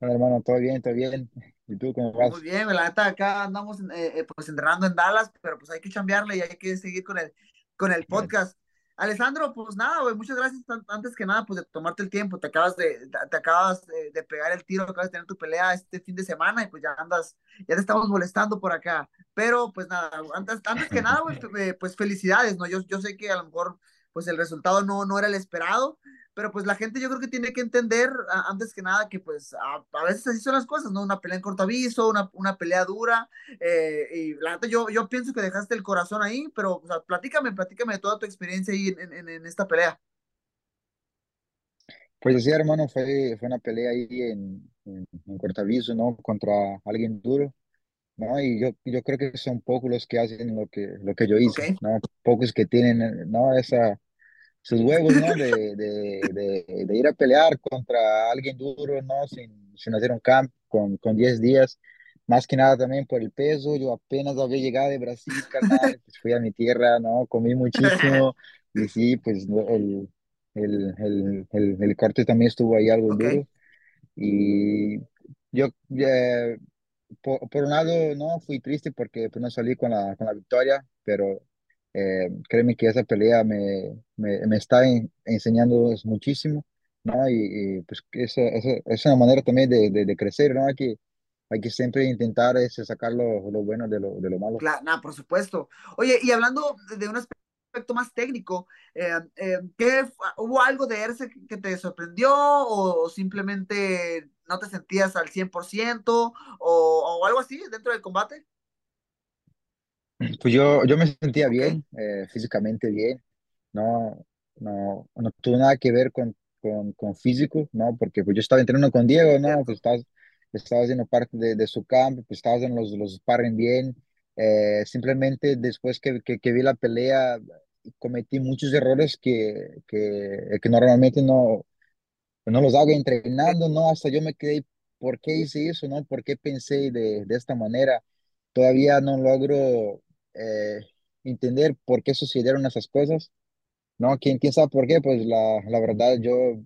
Hola, hermano, todo bien, todo bien. ¿Y tú cómo vas? Muy bien, la neta, acá andamos eh, pues enterrando en Dallas, pero pues hay que cambiarle y hay que seguir con el, con el podcast. Alessandro, pues nada, güey, muchas gracias antes que nada, pues de tomarte el tiempo, te acabas de, te acabas de, pegar el tiro, acabas de tener tu pelea este fin de semana y pues ya andas, ya te estamos molestando por acá, pero pues nada, antes, antes que nada, güey, pues felicidades, ¿no? Yo, yo sé que a lo mejor pues el resultado no, no era el esperado, pero pues la gente yo creo que tiene que entender antes que nada que pues a, veces así son las cosas, ¿no? Una pelea en corto aviso, una, una pelea dura, eh, y la gente yo, yo pienso que dejaste el corazón ahí, pero o sea, platícame, platícame de toda tu experiencia ahí en, en, en esta pelea. Pues sí, hermano, fue, fue una pelea ahí en, en, en corto aviso, ¿no? Contra alguien duro, ¿no? Y yo, yo creo que son pocos los que hacen lo que, lo que yo hice, Ok. ¿no? Pocos que tienen, ¿no? Esa sus huevos, ¿no? De, de, de, de ir a pelear contra alguien duro, ¿no? Sin, sin hacer un camp con, con 10 días. Más que nada también por el peso. Yo apenas había llegado de Brasil, carnal. Pues fui a mi tierra, ¿no? Comí muchísimo. Y sí, pues el, el, el, el, el corte también estuvo ahí algo Ok. duro. Y yo, eh, por, por un lado, no fui triste porque pues, no salí con la, con la victoria, pero eh, créeme que esa pelea me, me, me está en- enseñando muchísimo, ¿no? Y, y, pues que esa, esa, es una manera también de, de, de crecer, ¿no? Hay que, hay que siempre intentar ese, sacar lo, lo bueno de lo, de lo malo. Claro, nada, por supuesto. Oye, y hablando de un aspecto más técnico, eh, eh, ¿qué, ¿hubo algo de Erce que que te sorprendió o simplemente no te sentías al 100% o, o algo así dentro del combate? Pues yo, yo me sentía bien, eh, físicamente bien, no, no, no tuvo nada que ver con, con, con físico, ¿no? Porque pues yo estaba entrenando con Diego, ¿no? Pues estaba, estaba haciendo parte de, de su campo, pues estaba haciendo los, los sparring bien, eh, simplemente después que, que, que vi la pelea cometí muchos errores que, que, que normalmente no, no los hago entrenando, ¿no? Hasta yo me quedé, ¿por qué hice eso, no? ¿Por qué pensé de, de esta manera? Todavía no logro eh, entender por qué sucedieron esas cosas, ¿no? ¿Quién, quién sabe por qué? Pues la, la verdad, yo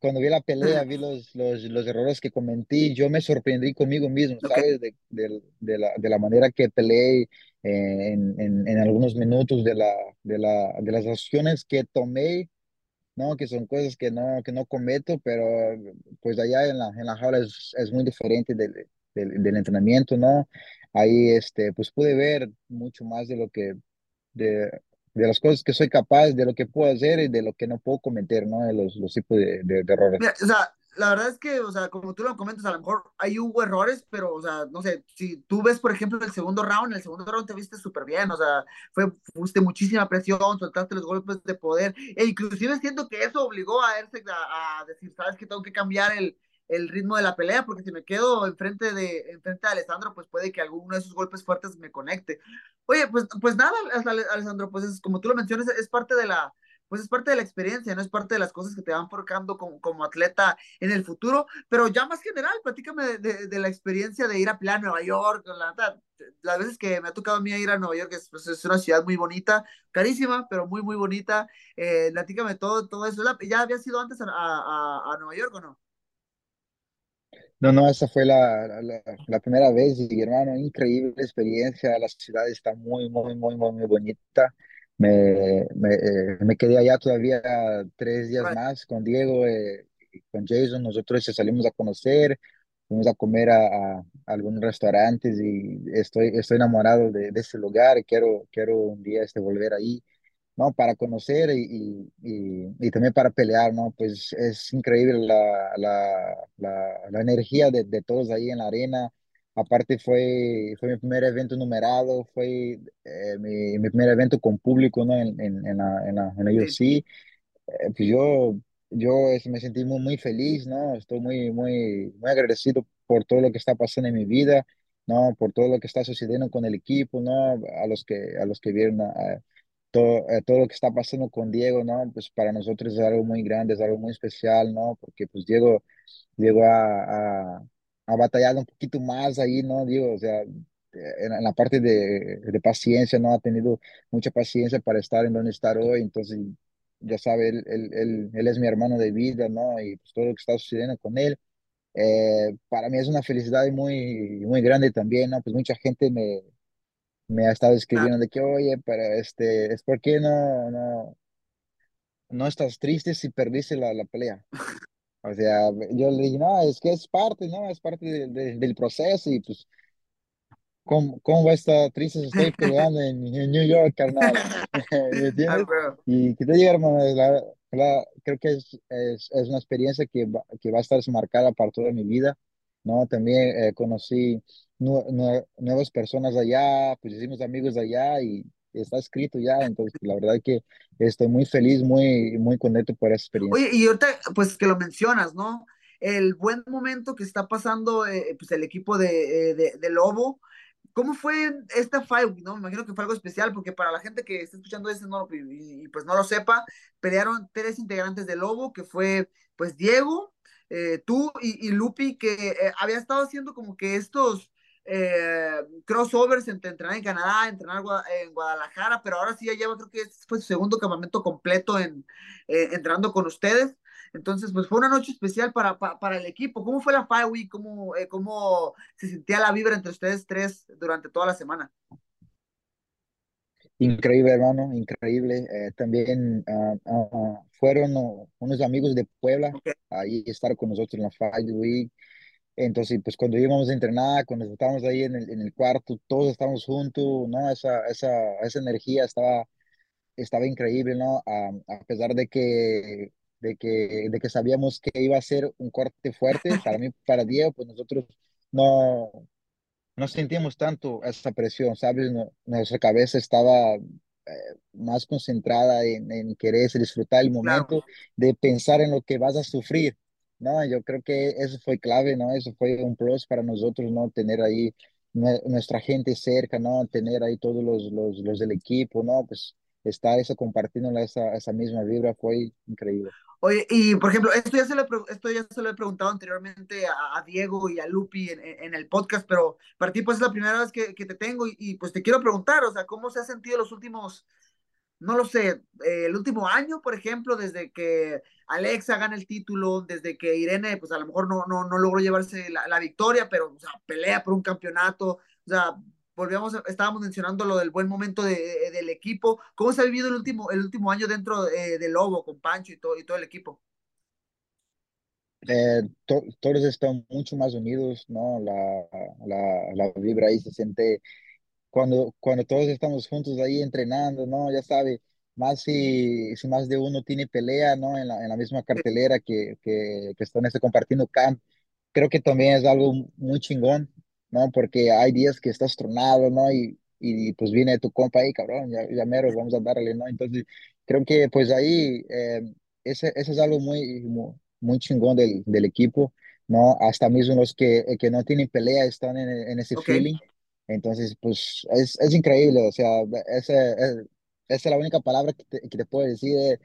cuando vi la pelea, vi los, los, los errores que cometí, yo me sorprendí conmigo mismo, ¿sabes? De, de, de la, de la manera que peleé eh, en, en, en algunos minutos, de, la, de, la, de las acciones que tomé ¿no? Que son cosas que no, que no cometo, pero pues allá en la, en la jaula es, es muy diferente del, del, del entrenamiento, ¿no? Ahí, este, pues pude ver mucho más de lo que, de, de las cosas que soy capaz, de lo que puedo hacer y de lo que no puedo cometer, ¿no? De los, los tipos de, de, de errores. Mira, o sea, la verdad es que, o sea, como tú lo comentas, a lo mejor ahí hubo errores, pero, o sea, no sé, si tú ves, por ejemplo, el segundo round, el segundo round te viste súper bien, o sea, fue, fuiste muchísima presión, soltaste los golpes de poder, e inclusive siento que eso obligó a Erceg a, a decir, sabes que tengo que cambiar el, el ritmo de la pelea, porque si me quedo enfrente de, enfrente de Alessandro, pues puede que alguno de esos golpes fuertes me conecte. Oye, pues, pues nada, Alessandro, pues es, como tú lo mencionas, es parte de la, pues es parte de la experiencia, no es parte de las cosas que te van forjando como, como atleta en el futuro, pero ya más general, platícame de, de, la experiencia de ir a pelear a Nueva York, la, las veces que me ha tocado a mí ir a Nueva York, es, pues, es una ciudad muy bonita, carísima, pero muy, muy bonita, eh, platícame todo, todo eso, ¿ya había sido antes a, a, a Nueva York o no? No, no, esa fue la, la, la, primera vez y hermano, increíble experiencia, la ciudad está muy, muy, muy, muy, muy bonita. Me, me, eh, me quedé allá todavía tres días más con Diego, eh, con Jason, nosotros salimos a conocer, fuimos a comer a, a, algunos restaurantes y estoy, estoy enamorado de, de ese lugar, quiero, quiero un día este, volver ahí. ¿No? Para conocer y, y, y, también para pelear, ¿no? Pues es increíble la, la, la, la energía de, de, todos ahí en la arena. Aparte fue, fue mi primer evento numerado, fue eh, mi, mi, primer evento con público, ¿no? En, en, en la, en la, en UFC. Eh, pues yo, yo me sentí muy, muy feliz, ¿no? Estoy muy, muy, muy agradecido por todo lo que está pasando en mi vida, ¿no? Por todo lo que está sucediendo con el equipo, ¿no? A los que, a los que vieron a, todo, eh, todo lo que está pasando con Diego, ¿no? Pues para nosotros es algo muy grande, es algo muy especial, ¿no? Porque pues Diego, Diego ha, ha, ha batallado un poquito más ahí, ¿no? Digo, o sea, en, la parte de, de, paciencia, ¿no? Ha tenido mucha paciencia para estar en donde está hoy, entonces, ya sabe, él, él, él, él es mi hermano de vida, ¿no? Y pues todo lo que está sucediendo con él. Eh, para mí es una felicidad muy, muy grande también, ¿no? Pues mucha gente me, me ha estado escribiendo de que, oye, pero este, es porque no, no, no estás triste si perdiste la, la pelea. O sea, yo le dije, no, es que es parte, ¿no? Es parte de, de, del proceso y pues, ¿cómo, cómo va a estar triste si estoy peleando en, en New York, carnal? ¿Me entiendes? Y que te diga, hermano, la, la, creo que es, es, es, una experiencia que va, que va a estar marcada para toda mi vida, ¿no? También eh, conocí nuevas personas allá, pues hicimos amigos allá y está escrito ya, entonces la verdad que estoy muy feliz, muy, muy contento por esa experiencia. Oye, y ahorita pues que lo mencionas, ¿no? El buen momento que está pasando eh, pues el equipo de, eh, de, de, Lobo, ¿cómo fue esta fight? No, me imagino que fue algo especial porque para la gente que está escuchando esto no, y, y, pues no lo sepa, pelearon tres integrantes de Lobo, que fue pues Diego, eh, tú y, y, Lupi, que eh, había estado haciendo como que estos eh, crossovers entre entrenar en Canadá, entrenar en Guadalajara, pero ahora sí ya lleva, creo que fue su segundo campamento completo en eh, entrenando con ustedes. Entonces, pues fue una noche especial para, para, el equipo. ¿Cómo fue la Fire? ¿Cómo, ¿Cómo se sentía la vibra entre ustedes tres durante toda la semana? Increíble, hermano, increíble. Eh, también uh, uh, fueron uh, unos amigos de Puebla okay. ahí estar con nosotros en la Fight Week. Entonces, pues cuando íbamos a entrenar, cuando estábamos ahí en el, en el cuarto, todos estábamos juntos, ¿no? Esa, esa, esa energía estaba, estaba increíble, ¿no? A, a pesar de que, de, que, de que sabíamos que iba a ser un corte fuerte, para mí, para Diego, pues nosotros no, no sentíamos tanto esa presión, ¿sabes? No, nuestra cabeza estaba eh, más concentrada en, en, querer disfrutar el momento, claro. de pensar en lo que vas a sufrir. No, yo creo que eso fue clave, ¿no? Eso fue un plus para nosotros, ¿no? Tener ahí nuestra gente cerca, ¿no? Tener ahí todos los, los, los del equipo, ¿no? Pues estar eso compartiendo esa, esa misma vibra fue increíble. Oye, y por ejemplo, esto ya se lo, esto ya se lo he preguntado anteriormente a, a Diego y a Lupi en, en, el podcast, pero para ti pues es la primera vez que, que te tengo y, y, pues te quiero preguntar, o sea, ¿cómo se ha sentido los últimos, no lo sé, eh, el último año, por ejemplo, desde que Alexa gana el título, desde que Irene, pues a lo mejor no, no, no logró llevarse la, la victoria, pero o sea, pelea por un campeonato, o sea, volvíamos, estábamos mencionando lo del buen momento de, de, del equipo. ¿Cómo se ha vivido el último, el último año dentro eh, de Lobo, con Pancho y todo, y todo el equipo? Eh, to, todos están mucho más unidos, ¿no? La, la, la vibra ahí se siente cuando, cuando todos estamos juntos ahí entrenando, ¿no? Ya sabe, más si, si más de uno tiene pelea, ¿no? En la, en la misma cartelera que, que, que están este, compartiendo camp. Creo que también es algo muy chingón, ¿no? Porque hay días que estás tronado, ¿no? Y, y pues viene tu compa ahí, cabrón, ya, ya mero, vamos a darle, ¿no? Entonces, creo que pues ahí, eh, ese, ese es algo muy, muy, chingón del, del equipo. ¿no? Hasta mismo los que, eh, que no tienen pelea están en, en ese Ok, feeling. Entonces, pues es, es increíble, o sea, ese, es- esa es la única palabra que te, que te puedo decir. eh,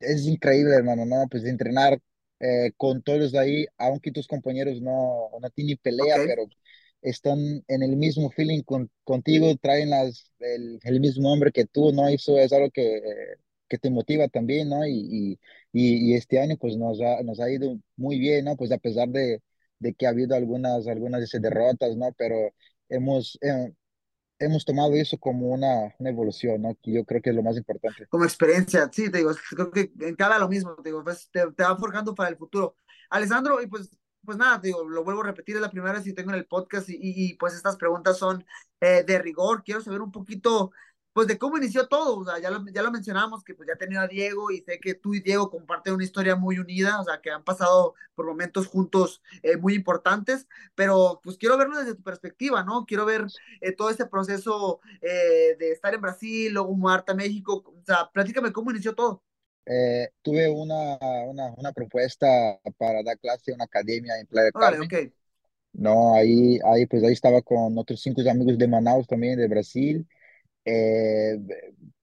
es increíble, hermano, ¿no? Pues entrenar eh, con todos ahí, aunque tus compañeros no, no tienen pelea, ok. pero están en el mismo feeling con, contigo, traen las, el, el mismo hombre que tú, ¿no? Eso es algo que, eh, que te motiva también, ¿no? Y, y, y, este año pues nos ha, nos ha ido muy bien, ¿no? Pues a pesar de, de que ha habido algunas, algunas derrotas, ¿no? Pero hemos, eh, hemos tomado eso como una, una evolución, ¿no? Que yo creo que es lo más importante. como experiencia, sí, te digo, creo que en cada lo mismo, te digo, pues te, te va forjando para el futuro. Alessandro, y pues, pues nada, te digo, lo vuelvo a repetir, es la primera vez que tengo en el podcast y, y, y, pues estas preguntas son eh, de rigor, quiero saber un poquito, pues de cómo inició todo, o sea, ya lo, ya lo mencionamos, que pues ya tenido a Diego y sé que tú y Diego comparten una historia muy unida, o sea, que han pasado por momentos juntos eh, muy importantes, pero pues quiero verlo desde tu perspectiva, ¿no? Quiero ver eh, todo este proceso eh, de estar en Brasil, luego mudarte a México. O sea, platícame cómo inició todo. Tuve una, una, una propuesta para dar clase en una academia en Playa Carmen. ok, No, ahí, ahí, pues ahí estaba con otros cinco amigos de Manaus también, de Brasil. Eh,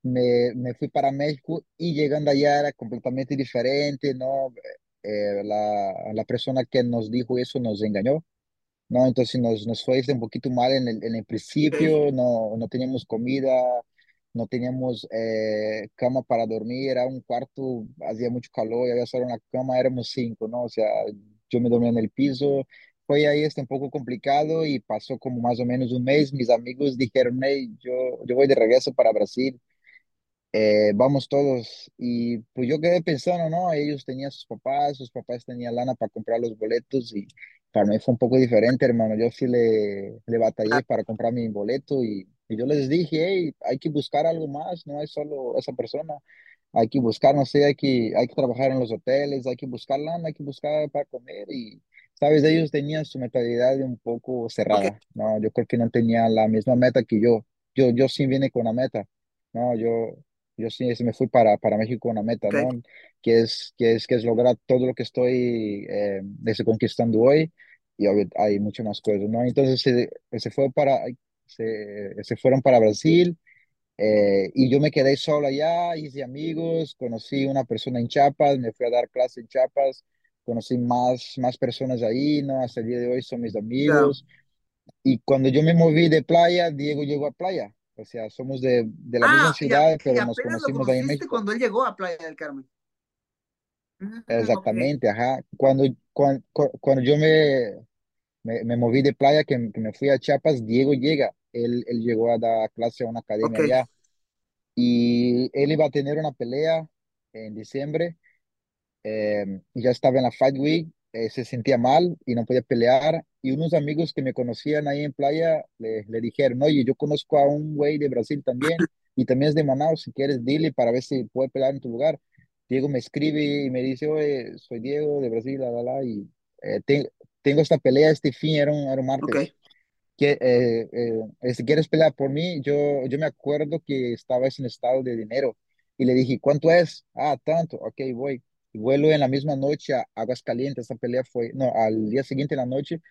me, me fui para México y llegando allá era completamente diferente, ¿no? Eh, la, la persona que nos dijo eso nos engañó. ¿no? Entonces nos, nos fue un poquito mal en el, en el principio, no, no teníamos comida, no teníamos eh, cama para dormir, era un cuarto, hacía mucho calor y había solo una cama, éramos cinco, ¿no? O sea, yo me dormía en el piso, fue ahí este, un poco complicado y pasó como más o menos un mes, mis amigos dijeron, hey, yo, yo voy de regreso para Brasil eh, vamos todos. Y pues yo quedé pensando, ¿no? Ellos tenían sus papás, sus papás tenían lana para comprar los boletos y para mí fue un poco diferente, hermano. Yo sí le, le batallé para comprar mi boleto y, y yo les dije, hey, hay que buscar algo más, no es solo esa persona. Hay que buscar, no sé, hay que, hay que trabajar en los hoteles, hay que buscar lana, hay que buscar para comer y, ¿sabes? Ellos tenían su mentalidad un poco ok, cerrada, ¿no? Yo creo que no tenían la misma meta que yo. Yo, yo sí vine con una meta. No, yo, yo sí me fui para, para México con una meta, ok, ¿no? Que es, que es, que es lograr todo lo que estoy eh, desde conquistando hoy y obvio, hay muchas más cosas, ¿no? Entonces se, se fue para, se, se fueron para Brasil eh, y yo me quedé solo allá, hice amigos, conocí una persona en Chiapas, me fui a dar clase en Chiapas, conocí más, más personas ahí, ¿no? Hasta el día de hoy son mis amigos. Y cuando yo me moví de playa, Diego llegó a playa. O sea, somos de, de la misma Ah, y, a- ciudad, y pero nos conocimos ahí en México. cuando él llegó a Playa del Carmen. Ok, Exactamente, ajá. Cuando, cuando, cuando yo me, me, me moví de playa, que, que me fui a Chiapas, Diego llega. Él, él llegó a dar clase a una academia ok, allá y él iba a tener una pelea en diciembre. Eh, ya estaba en la Fight Week, eh, se sentía mal y no podía pelear. Y unos amigos que me conocían ahí en playa le, le dijeron, oye, yo conozco a un güey de Brasil también y también es de Manaus, si quieres, dile para ver si puede pelear en tu lugar. Diego me escribe y me dice, oye, soy Diego de Brasil, la, la, la, y eh, te- tengo esta pelea este fin, era un, era un martes que, eh, eh, si quieres pelear por mí, yo, yo me acuerdo que estaba en estado de dinero y le dije, ¿cuánto es? Ah, tanto, ok, voy. Vuelo en la misma noche a Aguascalientes, esa pelea fue, no, al día siguiente en la noche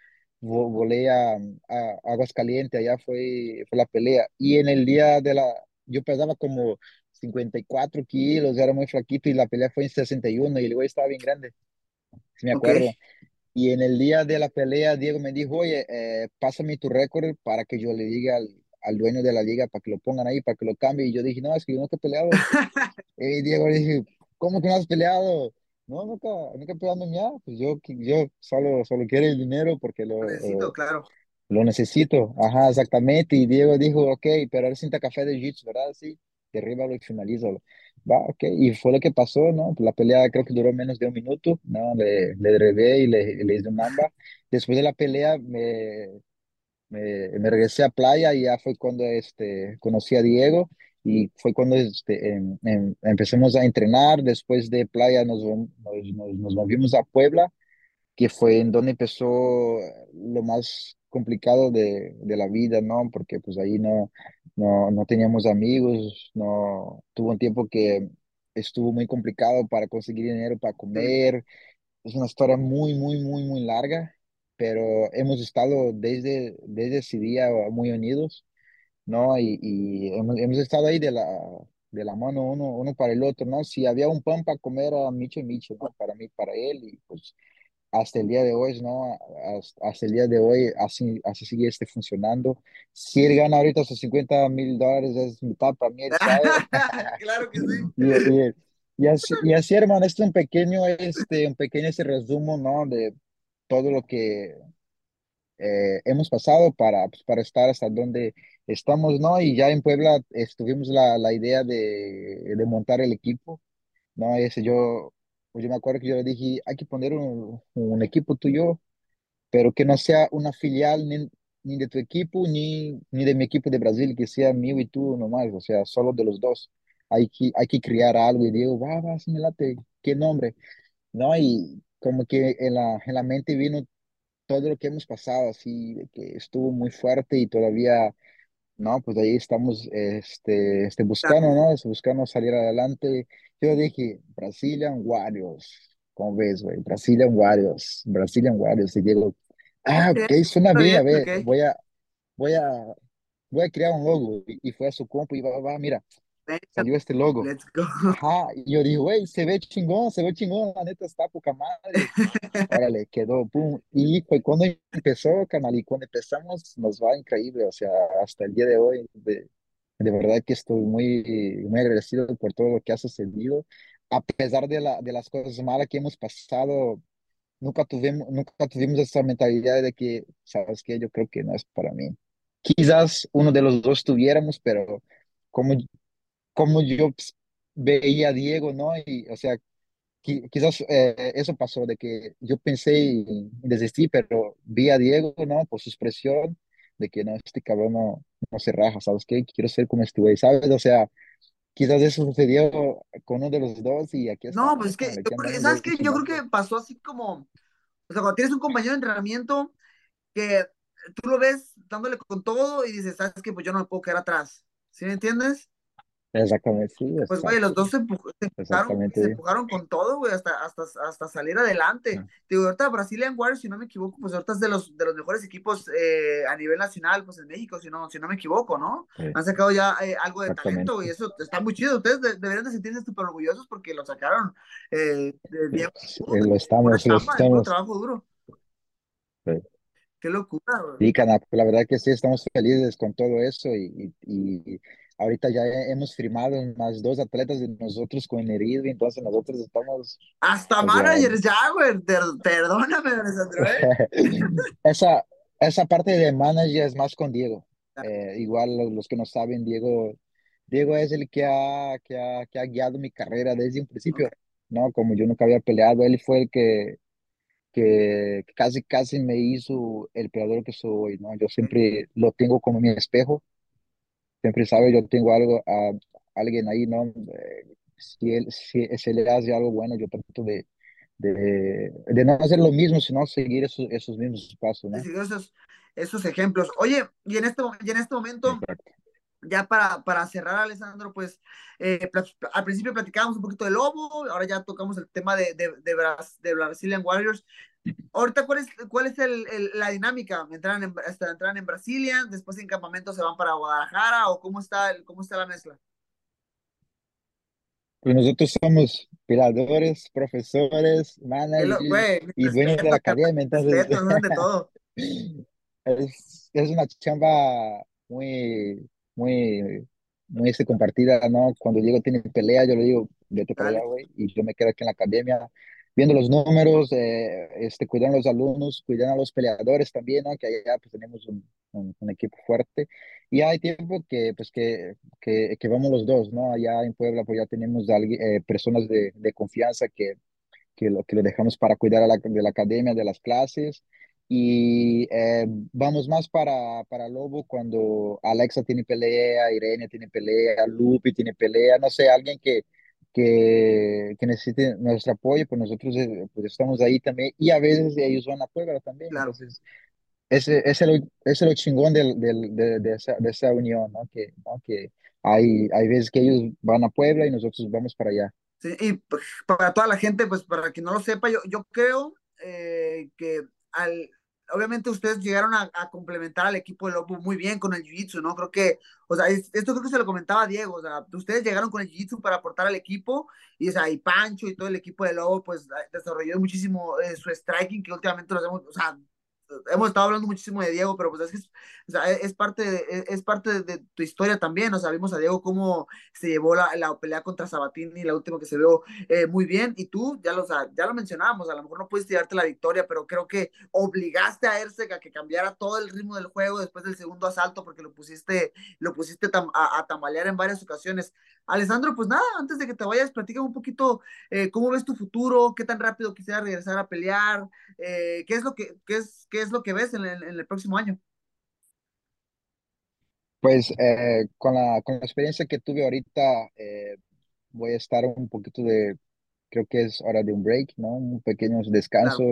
vo- volé a, a Aguascalientes, allá fue, fue la pelea. Y en el día de la, yo pesaba como 54 kilos, era muy flaquito y la pelea fue en 61 y el güey estaba bien grande, si me acuerdo. Y en el día de la pelea, Diego me dijo, oye, eh, pásame tu récord para que yo le diga al, al dueño de la liga para que lo pongan ahí, para que lo cambie. Y yo dije, no, es que yo nunca he peleado. Y Diego le dije, ¿cómo que no has peleado? No, nunca, nunca he peleado mi Pues yo, yo solo, solo quiero el dinero porque lo lo, necesito, eh, claro. lo necesito. Ajá, exactamente. Y Diego dijo, ok, pero eres cinta café de Jiu-Jitsu, ¿verdad? Sí, derríbalo y finalízalo. Va, ok. Y fue lo que pasó, ¿no? La pelea creo que duró menos de un minuto, ¿no? Le, le derribé y le, le hice un amba. Después de la pelea me, me, me regresé a playa y ya fue cuando este, conocí a Diego y fue cuando este, em- em- empezamos a entrenar. Después de playa nos, nos, nos, nos movimos a Puebla que fue en donde empezó lo más complicado de, de la vida, ¿no? Porque pues ahí no, no, no teníamos amigos, no, tuvo un tiempo que estuvo muy complicado para conseguir dinero para comer, es una historia muy, muy, muy, muy larga, pero hemos estado desde, desde ese día muy unidos, ¿no? Y, y hemos, hemos estado ahí de la, de la mano uno, uno para el otro, ¿no? Si había un pan para comer a Micho y Micho, ¿no? Para mí, para él, y pues hasta el día de hoy, ¿no? Hasta, hasta el día de hoy, así, así sigue este funcionando. Si él gana ahorita sus 50 mil dólares, es mitad para mí, él sabe. claro que sí. Y, y- y así, y así, hermano, este es un pequeño, este, un pequeño este resumen, ¿no? De todo lo que eh, hemos pasado para, pues, para estar hasta donde estamos, ¿no? Y ya en Puebla estuvimos la, la idea de, de montar el equipo, ¿no? Ese yo, pues yo me acuerdo que yo le dije, hay que poner un, un equipo tuyo, pero que no sea una filial ni, ni de tu equipo, ni, ni de mi equipo de Brasil, que sea mío y tú nomás, o sea, solo de los dos. Hay que, hay que crear algo y digo, va, va, me late, ¿qué nombre? ¿No? Y como que en la, en la mente vino todo lo que hemos pasado, así, de que estuvo muy fuerte y todavía, no, pues ahí estamos este, este, buscando, ¿no? Es Buscando salir adelante. Yo dije, Brazilian Warriors, ¿cómo ves, güey? Brazilian Warriors, Brazilian Warriors. Y digo, ah, Ok, suena bien, a ver, ok. voy a, voy a, voy a crear un logo. Y, y fue a su compu y va, va, mira, salió este logo. Let's go. Ajá, y yo digo, güey, se ve chingón, se ve chingón, la neta está poca madre. Órale, quedó, pum. Y fue cuando empezó, canal, y cuando empezamos nos va increíble, o sea, hasta el día de hoy, de, de verdad que estoy muy, muy agradecido por todo lo que ha sucedido. A pesar de, la, de las cosas malas que hemos pasado, nunca tuvimos, nunca tuvimos esa mentalidad de que, ¿sabes qué? Yo creo que no es para mí. Quizás uno de los dos tuviéramos, pero como, como yo pues, veía a Diego, ¿no? Y, o sea, qui- quizás eh, eso pasó, de que yo pensé y desistí, pero vi a Diego, ¿no? Por su expresión, de que no, este cabrón no, no se raja, ¿sabes qué? Quiero ser como este güey, ¿sabes? O sea, quizás eso sucedió con uno de los dos y aquí No, pues es que, que- ¿sabes qué? Yo creo que pasó así como, o sea, cuando tienes un compañero de entrenamiento que tú lo ves dándole con todo y dices, ¿sabes qué? Pues yo no me puedo quedar atrás. ¿Sí me entiendes? Exactamente, sí, Pues, güey, los dos se, empuj- se empujaron, se empujaron con todo, güey, hasta, hasta, hasta salir adelante. Ah, Digo, ahorita Brazilian Warriors, si no me equivoco, pues ahorita es de los, de los mejores equipos eh, a nivel nacional, pues en México, si no, si no me equivoco, ¿no? sí, Han sacado ya eh, algo de talento, güey, exactamente. eso está muy chido. Ustedes de- deberían de sentirse súper orgullosos porque lo sacaron eh, de bien, Sí, lo estamos, lo estamos. trabajo duro. sí. Qué locura, güey. Sí, Cana, la verdad que sí, estamos felices con todo eso y, y, y ahorita ya hemos firmado más dos atletas de nosotros con Herido, entonces nosotros estamos, Hasta sea, managers ya, güey. Per- Perdóname, Alessandro, ¿eh? esa, esa parte de manager es más con Diego. Eh, igual los, los que no saben, Diego, Diego es el que ha, que ha, que ha guiado mi carrera desde un principio, ¿no? Como yo nunca había peleado, él fue el que, que casi, casi me hizo el peleador que soy ¿no? Yo siempre lo tengo como mi espejo siempre sabe, yo tengo algo, a alguien ahí, ¿no? Si él, si se le hace algo bueno, yo trato de, de, de no hacer lo mismo, sino seguir esos, esos mismos pasos, ¿no? esos, esos ejemplos. Oye, y en este, y en este momento, Exacto. ya para, para cerrar, Alessandro, pues eh, al principio platicábamos un poquito de Lobo, ahora ya tocamos el tema de, de, de, Bras- de Brazilian Warriors. Ahorita, ¿cuál es, cuál es el, el- la dinámica? ¿Entran en, hasta entran en Brasilia, después en campamento se van para Guadalajara o cómo está, el, cómo está la mezcla? Pues nosotros somos peleadores, profesores, managers Güey, y dueños de la academia, entonces de todo. es, es una chamba muy, muy, muy este, compartida, ¿no? Cuando Diego tiene pelea, yo le digo, vete para allá, güey, y yo me quedo aquí en la academia viendo los números, eh, este, cuidando a los alumnos, cuidando a los peleadores también, ¿no? Que allá pues tenemos un, un, un equipo fuerte. Y hay tiempo que, pues, que, que, que vamos los dos, ¿no? Allá en Puebla, pues ya tenemos eh, personas de, de confianza que que lo, que lo dejamos para cuidar a la, de la academia, de las clases. Y eh, vamos más para, para Lobo cuando Alexa tiene pelea, Irene tiene pelea, Lupi tiene pelea, no sé, alguien que, que, que necesite nuestro apoyo, pues nosotros eh, pues estamos ahí también. Y a veces ellos van a Puebla también. Claro. Entonces, ese, ese, es lo, ese es lo chingón del, del, de, de, esa, de esa unión, ¿no? Que, ¿no? que hay, hay veces que ellos van a Puebla y nosotros vamos para allá. y pues, para toda la gente, pues para quien no lo sepa, yo, yo creo eh, que al, obviamente ustedes llegaron a, complementar al equipo de Lobo muy bien con el Jiu-Jitsu, ¿no? Creo que, o sea, esto creo que se lo comentaba Diego, o sea, ustedes llegaron con el Jiu-Jitsu para aportar al equipo y, o sea, y Pancho y todo el equipo de Lobo, pues desarrolló muchísimo eh, su striking que últimamente lo hacemos, o sea, hemos estado hablando muchísimo de Diego, pero pues es que es, o sea, es parte, de, es, parte de, tu historia también, o sea, vimos a Diego cómo se llevó la, la pelea contra Sabatini, la última que se vio eh, muy bien, y tú, ya lo, ya lo mencionábamos, a lo mejor no puedes tirarte la victoria, pero creo que obligaste a Erceg a que cambiara todo el ritmo del juego después del segundo asalto, porque lo pusiste, lo pusiste a, a, tambalear en varias ocasiones. Alessandro, pues nada, antes de que te vayas, platica un poquito eh, cómo ves tu futuro, qué tan rápido quisiera regresar a pelear, eh, qué es lo que, qué es, qué es lo que ves en el, próximo año? Pues eh, con, la, con la experiencia que tuve ahorita, eh, voy a estar un poquito de, creo que es hora de un break, ¿no? Un pequeño descanso.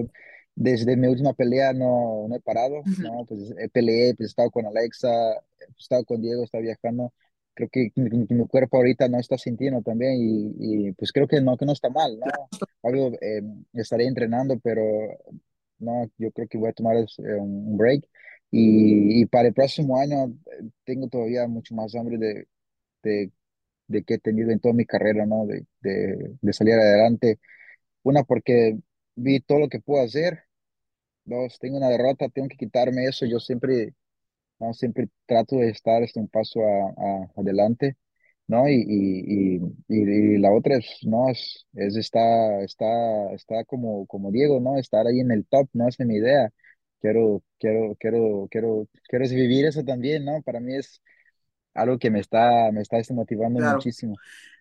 Desde mi última pelea no, no he parado, ¿no? Pues he peleé, pues he estado con Alexa, he estado con Diego, he estado viajando. Creo que mi, cuerpo ahorita no está sintiendo también y, y, pues creo que no, que no está mal, ¿no? Algo, eh, estaré entrenando, pero no, yo creo que voy a tomar eh, un break. Y, y, para el próximo año eh, tengo todavía mucho más hambre de, de, de, que he tenido en toda mi carrera, ¿no? De, de, de, salir adelante. Una, porque vi todo lo que puedo hacer. Dos, tengo una derrota, tengo que quitarme eso. Yo siempre, ¿no? Siempre trato de estar este, un paso a, adelante. ¿No? Y, y, y, y, la otra es, ¿no? Es, es está, está, está como, como Diego, ¿no? Estar ahí en el top, ¿no? Esa es mi idea. Quiero, quiero, quiero, quiero, quiero vivir eso también, ¿no? Para mí es algo que me está, me está motivando muchísimo.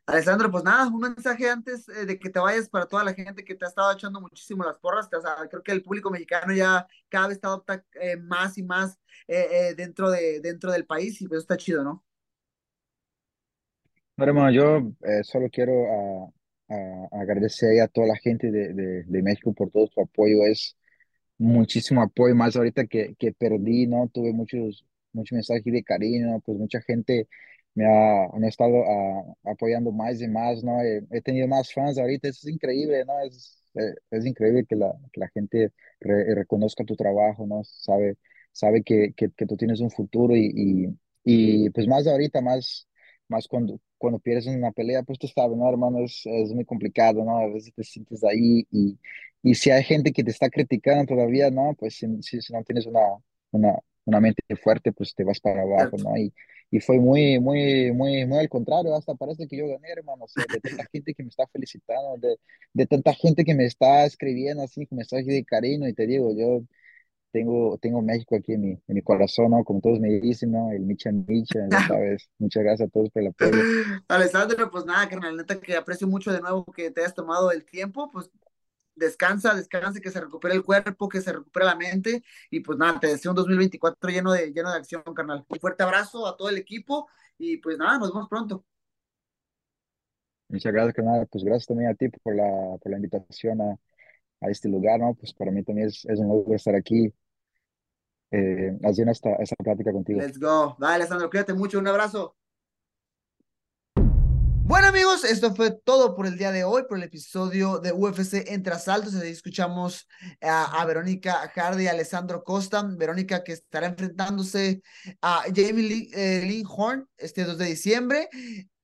Alessandro, pues nada, un mensaje antes eh, de que te vayas para toda la gente que te ha estado echando muchísimo las porras. O sea, creo que el público mexicano ya cada vez adopta eh, más y más eh, dentro, de, dentro del país y pues está chido, ¿no? Hermano, yo eh, solo quiero a, agradecer a toda la gente de, de, México por todo su apoyo. Es muchísimo apoyo, más ahorita que, que perdí, ¿no? Tuve muchos, muchos mensajes de cariño, pues mucha gente me ha, me ha estado apoyando más y más, ¿no? He, tenido más fans ahorita, es increíble, ¿no? Es, eh, es increíble que la, que la gente reconozca tu trabajo, ¿no? Sabe, sabe que, que, que tú tienes un futuro y, y, y pues más ahorita, más más cuando, cuando pierdes una pelea, pues tú sabes, ¿no, hermano? Es, es muy complicado, ¿no? A veces te sientes ahí y, y si hay gente que te está criticando todavía, ¿no? Pues si, si, no tienes una, una, una, mente fuerte, pues te vas para abajo, ¿no? Y, y fue muy, muy, muy, muy al contrario, hasta parece que yo gané, hermano, o sea, de tanta gente que me está felicitando, de, de tanta gente que me está escribiendo así, que me está de cariño, y te digo, yo tengo, tengo México aquí en mi, en mi corazón, ¿no? Como todos me dicen, ¿no? El Micha Micha, sabes. Muchas gracias a todos por el apoyo. Alessandro, pues nada, carnal, neta que aprecio mucho de nuevo que te hayas tomado el tiempo, pues descansa, descansa, que se recupere el cuerpo, que se recupere la mente, y pues nada, te deseo un 2024 lleno de, lleno de acción, carnal. Un fuerte abrazo a todo el equipo, y pues nada, nos vemos pronto. Muchas gracias, carnal. Pues gracias también a ti por la, por la invitación a, a este lugar, ¿no? Pues para mí también es, es un honor estar aquí eh, haciendo esta, esta plática contigo. Let's go. Dale, Alessandro, cuídate mucho. Un abrazo. Bueno amigos, esto fue todo por el día de hoy, por el episodio de UFC Entre Asaltos. Ahí escuchamos a, Verónica Hardy y Alessandro Costa. Verónica que estará enfrentándose a Jamie Lee, eh, Horn este 2 de diciembre.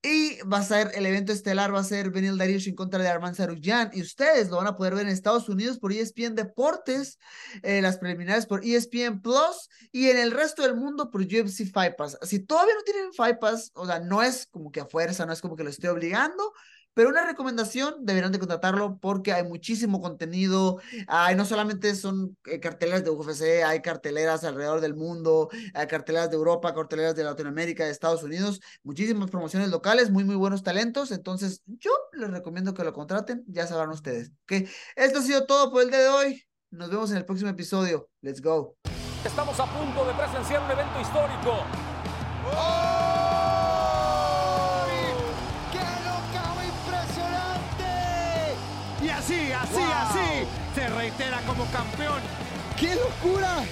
Y va a ser el evento estelar, va a ser Benil Dariush en contra de Arman Sarukian. Y ustedes lo van a poder ver en Estados Unidos por ESPN Deportes, eh, las preliminares por ESPN Plus y en el resto del mundo por UFC Fight Pass. Si todavía no tienen Fight Pass, o sea, no es como que a fuerza, no es como que lo esté obligando, pero una recomendación, deberán de contratarlo porque hay muchísimo contenido. Hay, no solamente son eh, carteleras de UFC, hay carteleras alrededor del mundo, hay carteleras de Europa, carteleras de Latinoamérica, de Estados Unidos, muchísimas promociones locales, muy, muy buenos talentos. Entonces, yo les recomiendo que lo contraten, ya sabrán ustedes. ¿ok? Esto ha sido todo por el día de hoy. Nos vemos en el próximo episodio. Let's go. Estamos a punto de presenciar un evento histórico. así, wow. así, se reitera como campeón. ¡Qué locura!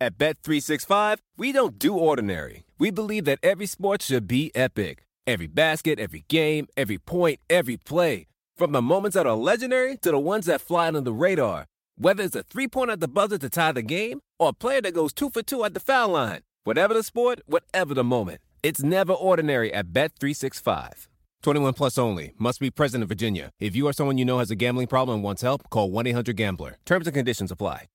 At Bet365, we don't do ordinary. We believe that every sport should be epic. Every basket, every game, every point, every play. From the moments that are legendary to the ones that fly under the radar. Whether it's a three pointer at the buzzer to tie the game or a player that goes two for two at the foul line. Whatever the sport, whatever the moment. It's never ordinary at Bet365. 21 plus only. Must be present in Virginia. If you or someone you know has a gambling problem and wants help, call 1 800 Gambler. Terms and conditions apply.